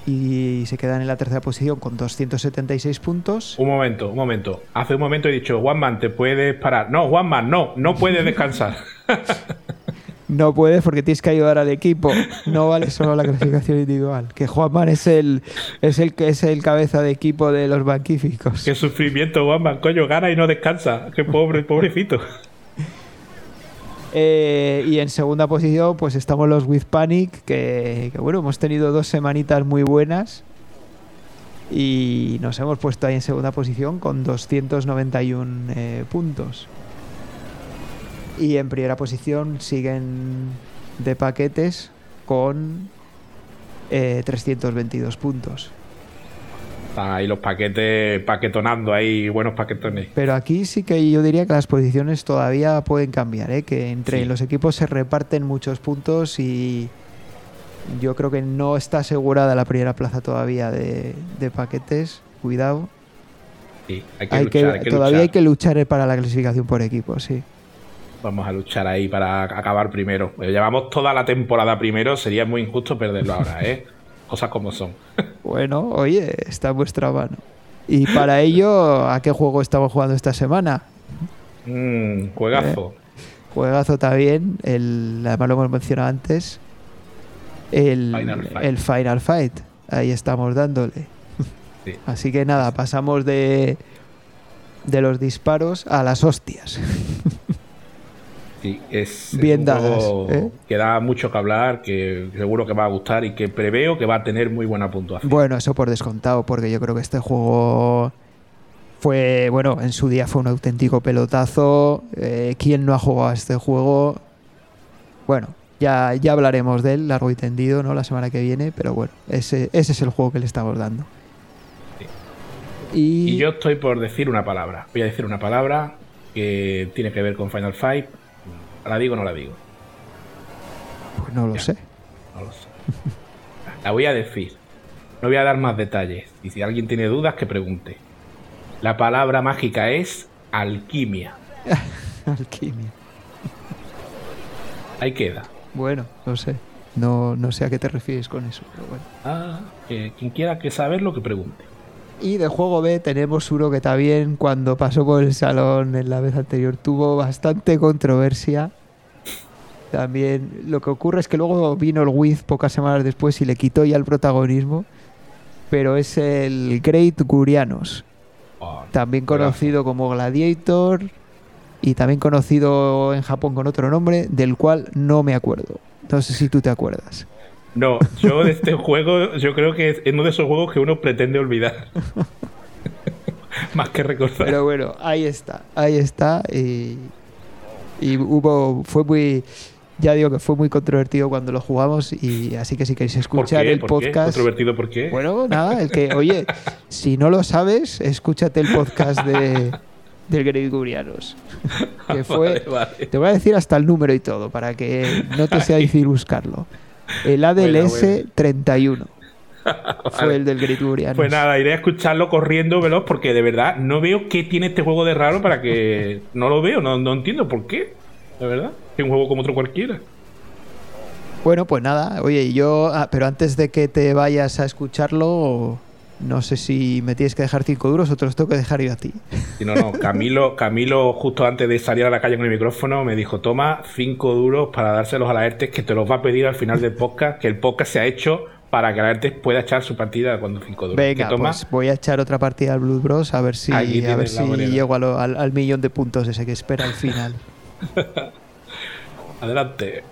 y se quedan en la tercera posición con 276 puntos. Un momento, un momento. Hace un momento he dicho, Juanman, te puedes parar. No, Juanman, no, no puedes descansar. no puedes porque tienes que ayudar al equipo. No vale solo la clasificación individual. Que Juanman es el, es el que es el cabeza de equipo de los banquíficos. Qué sufrimiento, Juanman. Coño, gana y no descansa. Qué pobre, pobrecito. Eh, y en segunda posición, pues estamos los With Panic, que, bueno, hemos tenido dos semanitas muy buenas. Y nos hemos puesto ahí en segunda posición con 291 eh, puntos. Y en primera posición siguen de paquetes con 322 eh, ahí los paquetes paquetonando ahí, buenos paquetones. Pero aquí sí que yo diría que las posiciones todavía pueden cambiar, ¿eh? que entre los equipos se reparten muchos puntos y yo creo que no está asegurada la primera plaza todavía de, paquetes. Cuidado. Sí, hay que, luchar, todavía hay que luchar para la clasificación por equipos, sí. Vamos a luchar ahí para acabar primero. Llevamos toda la temporada primero, sería muy injusto perderlo ahora, ¿eh? Cosas como son. Bueno, oye, está en vuestra mano. Y para ello, ¿a qué juego estamos jugando esta semana? Mmm, juegazo. Eh, juegazo también, el, además lo hemos mencionado antes, el Final, el Final Fight. Ahí estamos dándole. Sí. Así que nada, pasamos de, de los disparos a las hostias. Sí, es, es Bien un dadas, juego ¿eh? que da mucho que hablar, que seguro que va a gustar y que preveo que va a tener muy buena puntuación. Bueno, eso por descontado, porque yo creo que este juego fue, bueno, en su día fue un auténtico pelotazo. Eh, ¿Quién no ha jugado a este juego? Bueno, ya, ya hablaremos de él largo y tendido, ¿no? La semana que viene, pero bueno, ese, ese es el juego que le estamos dando. Y, Y yo estoy por decir una palabra. Voy a decir una palabra que tiene que ver con Final Fight. ¿La digo o no la digo? pues no lo Ya. sé. No lo sé. La voy a decir. No voy a dar más detalles. Y si alguien tiene dudas, que pregunte. La palabra mágica es alquimia. Alquimia. Ahí queda. Bueno, no sé. No, no sé a qué te refieres con eso, pero bueno. Ah, quien quiera que saberlo, que pregunte. Y de juego B tenemos uno que también cuando pasó por el salón en la vez anterior tuvo bastante controversia. También lo que ocurre es que luego vino el Wiz pocas semanas después y le quitó ya el protagonismo. Pero es el Great Gurianos, Oh, también conocido como Gladiator y también conocido en Japón con otro nombre del cual no me acuerdo. No sé si tú te acuerdas. No, yo de este juego, yo creo que es uno de esos juegos que uno pretende olvidar. Más que recordar. Pero bueno, ahí está, ahí está. Y, y hubo, fue muy, ya digo que fue muy controvertido cuando lo jugamos. Y así que si queréis ¿Por escuchar el ¿Por qué? podcast. ¿Controvertido por qué? Bueno, nada, el que, oye, si no lo sabes, escúchate el podcast de del Great Gurianos. Que fue, Vale, vale. te voy a decir hasta el número y todo, para que no te sea difícil buscarlo. El ADLS Bueno, 31 fue el del Great Gurianos. Pues nada, iré a escucharlo corriendo veloz porque de verdad no veo qué tiene este juego de raro para que. No lo veo, no, no entiendo por qué. De verdad. Es un juego como otro cualquiera. Bueno, pues nada, oye, yo, ah, pero antes de que te vayas a escucharlo, no sé si me tienes que dejar cinco duros o te los tengo que dejar yo a ti. No, no, Camilo, Camilo, justo antes de salir a la calle con el micrófono, me dijo: Toma cinco duros para dárselos a la ERTES, que te los va a pedir al final del podcast, que el podcast se ha hecho para que la ERTES pueda echar su partida cuando cinco duros. Venga, toma, pues voy a echar otra partida al Blood Bros a ver si, a ver si llego a lo- al, al millón de puntos ese que espera al final. adelante.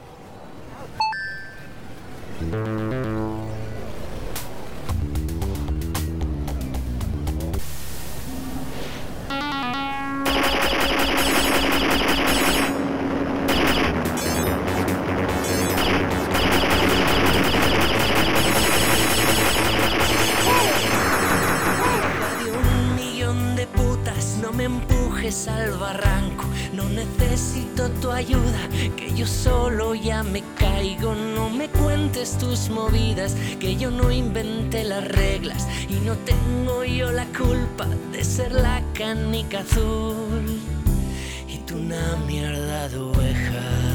Solo ya me caigo. No me cuentes tus movidas, que yo no inventé las reglas. Y no tengo yo la culpa de ser la canica azul. Y tú una mierda de oveja.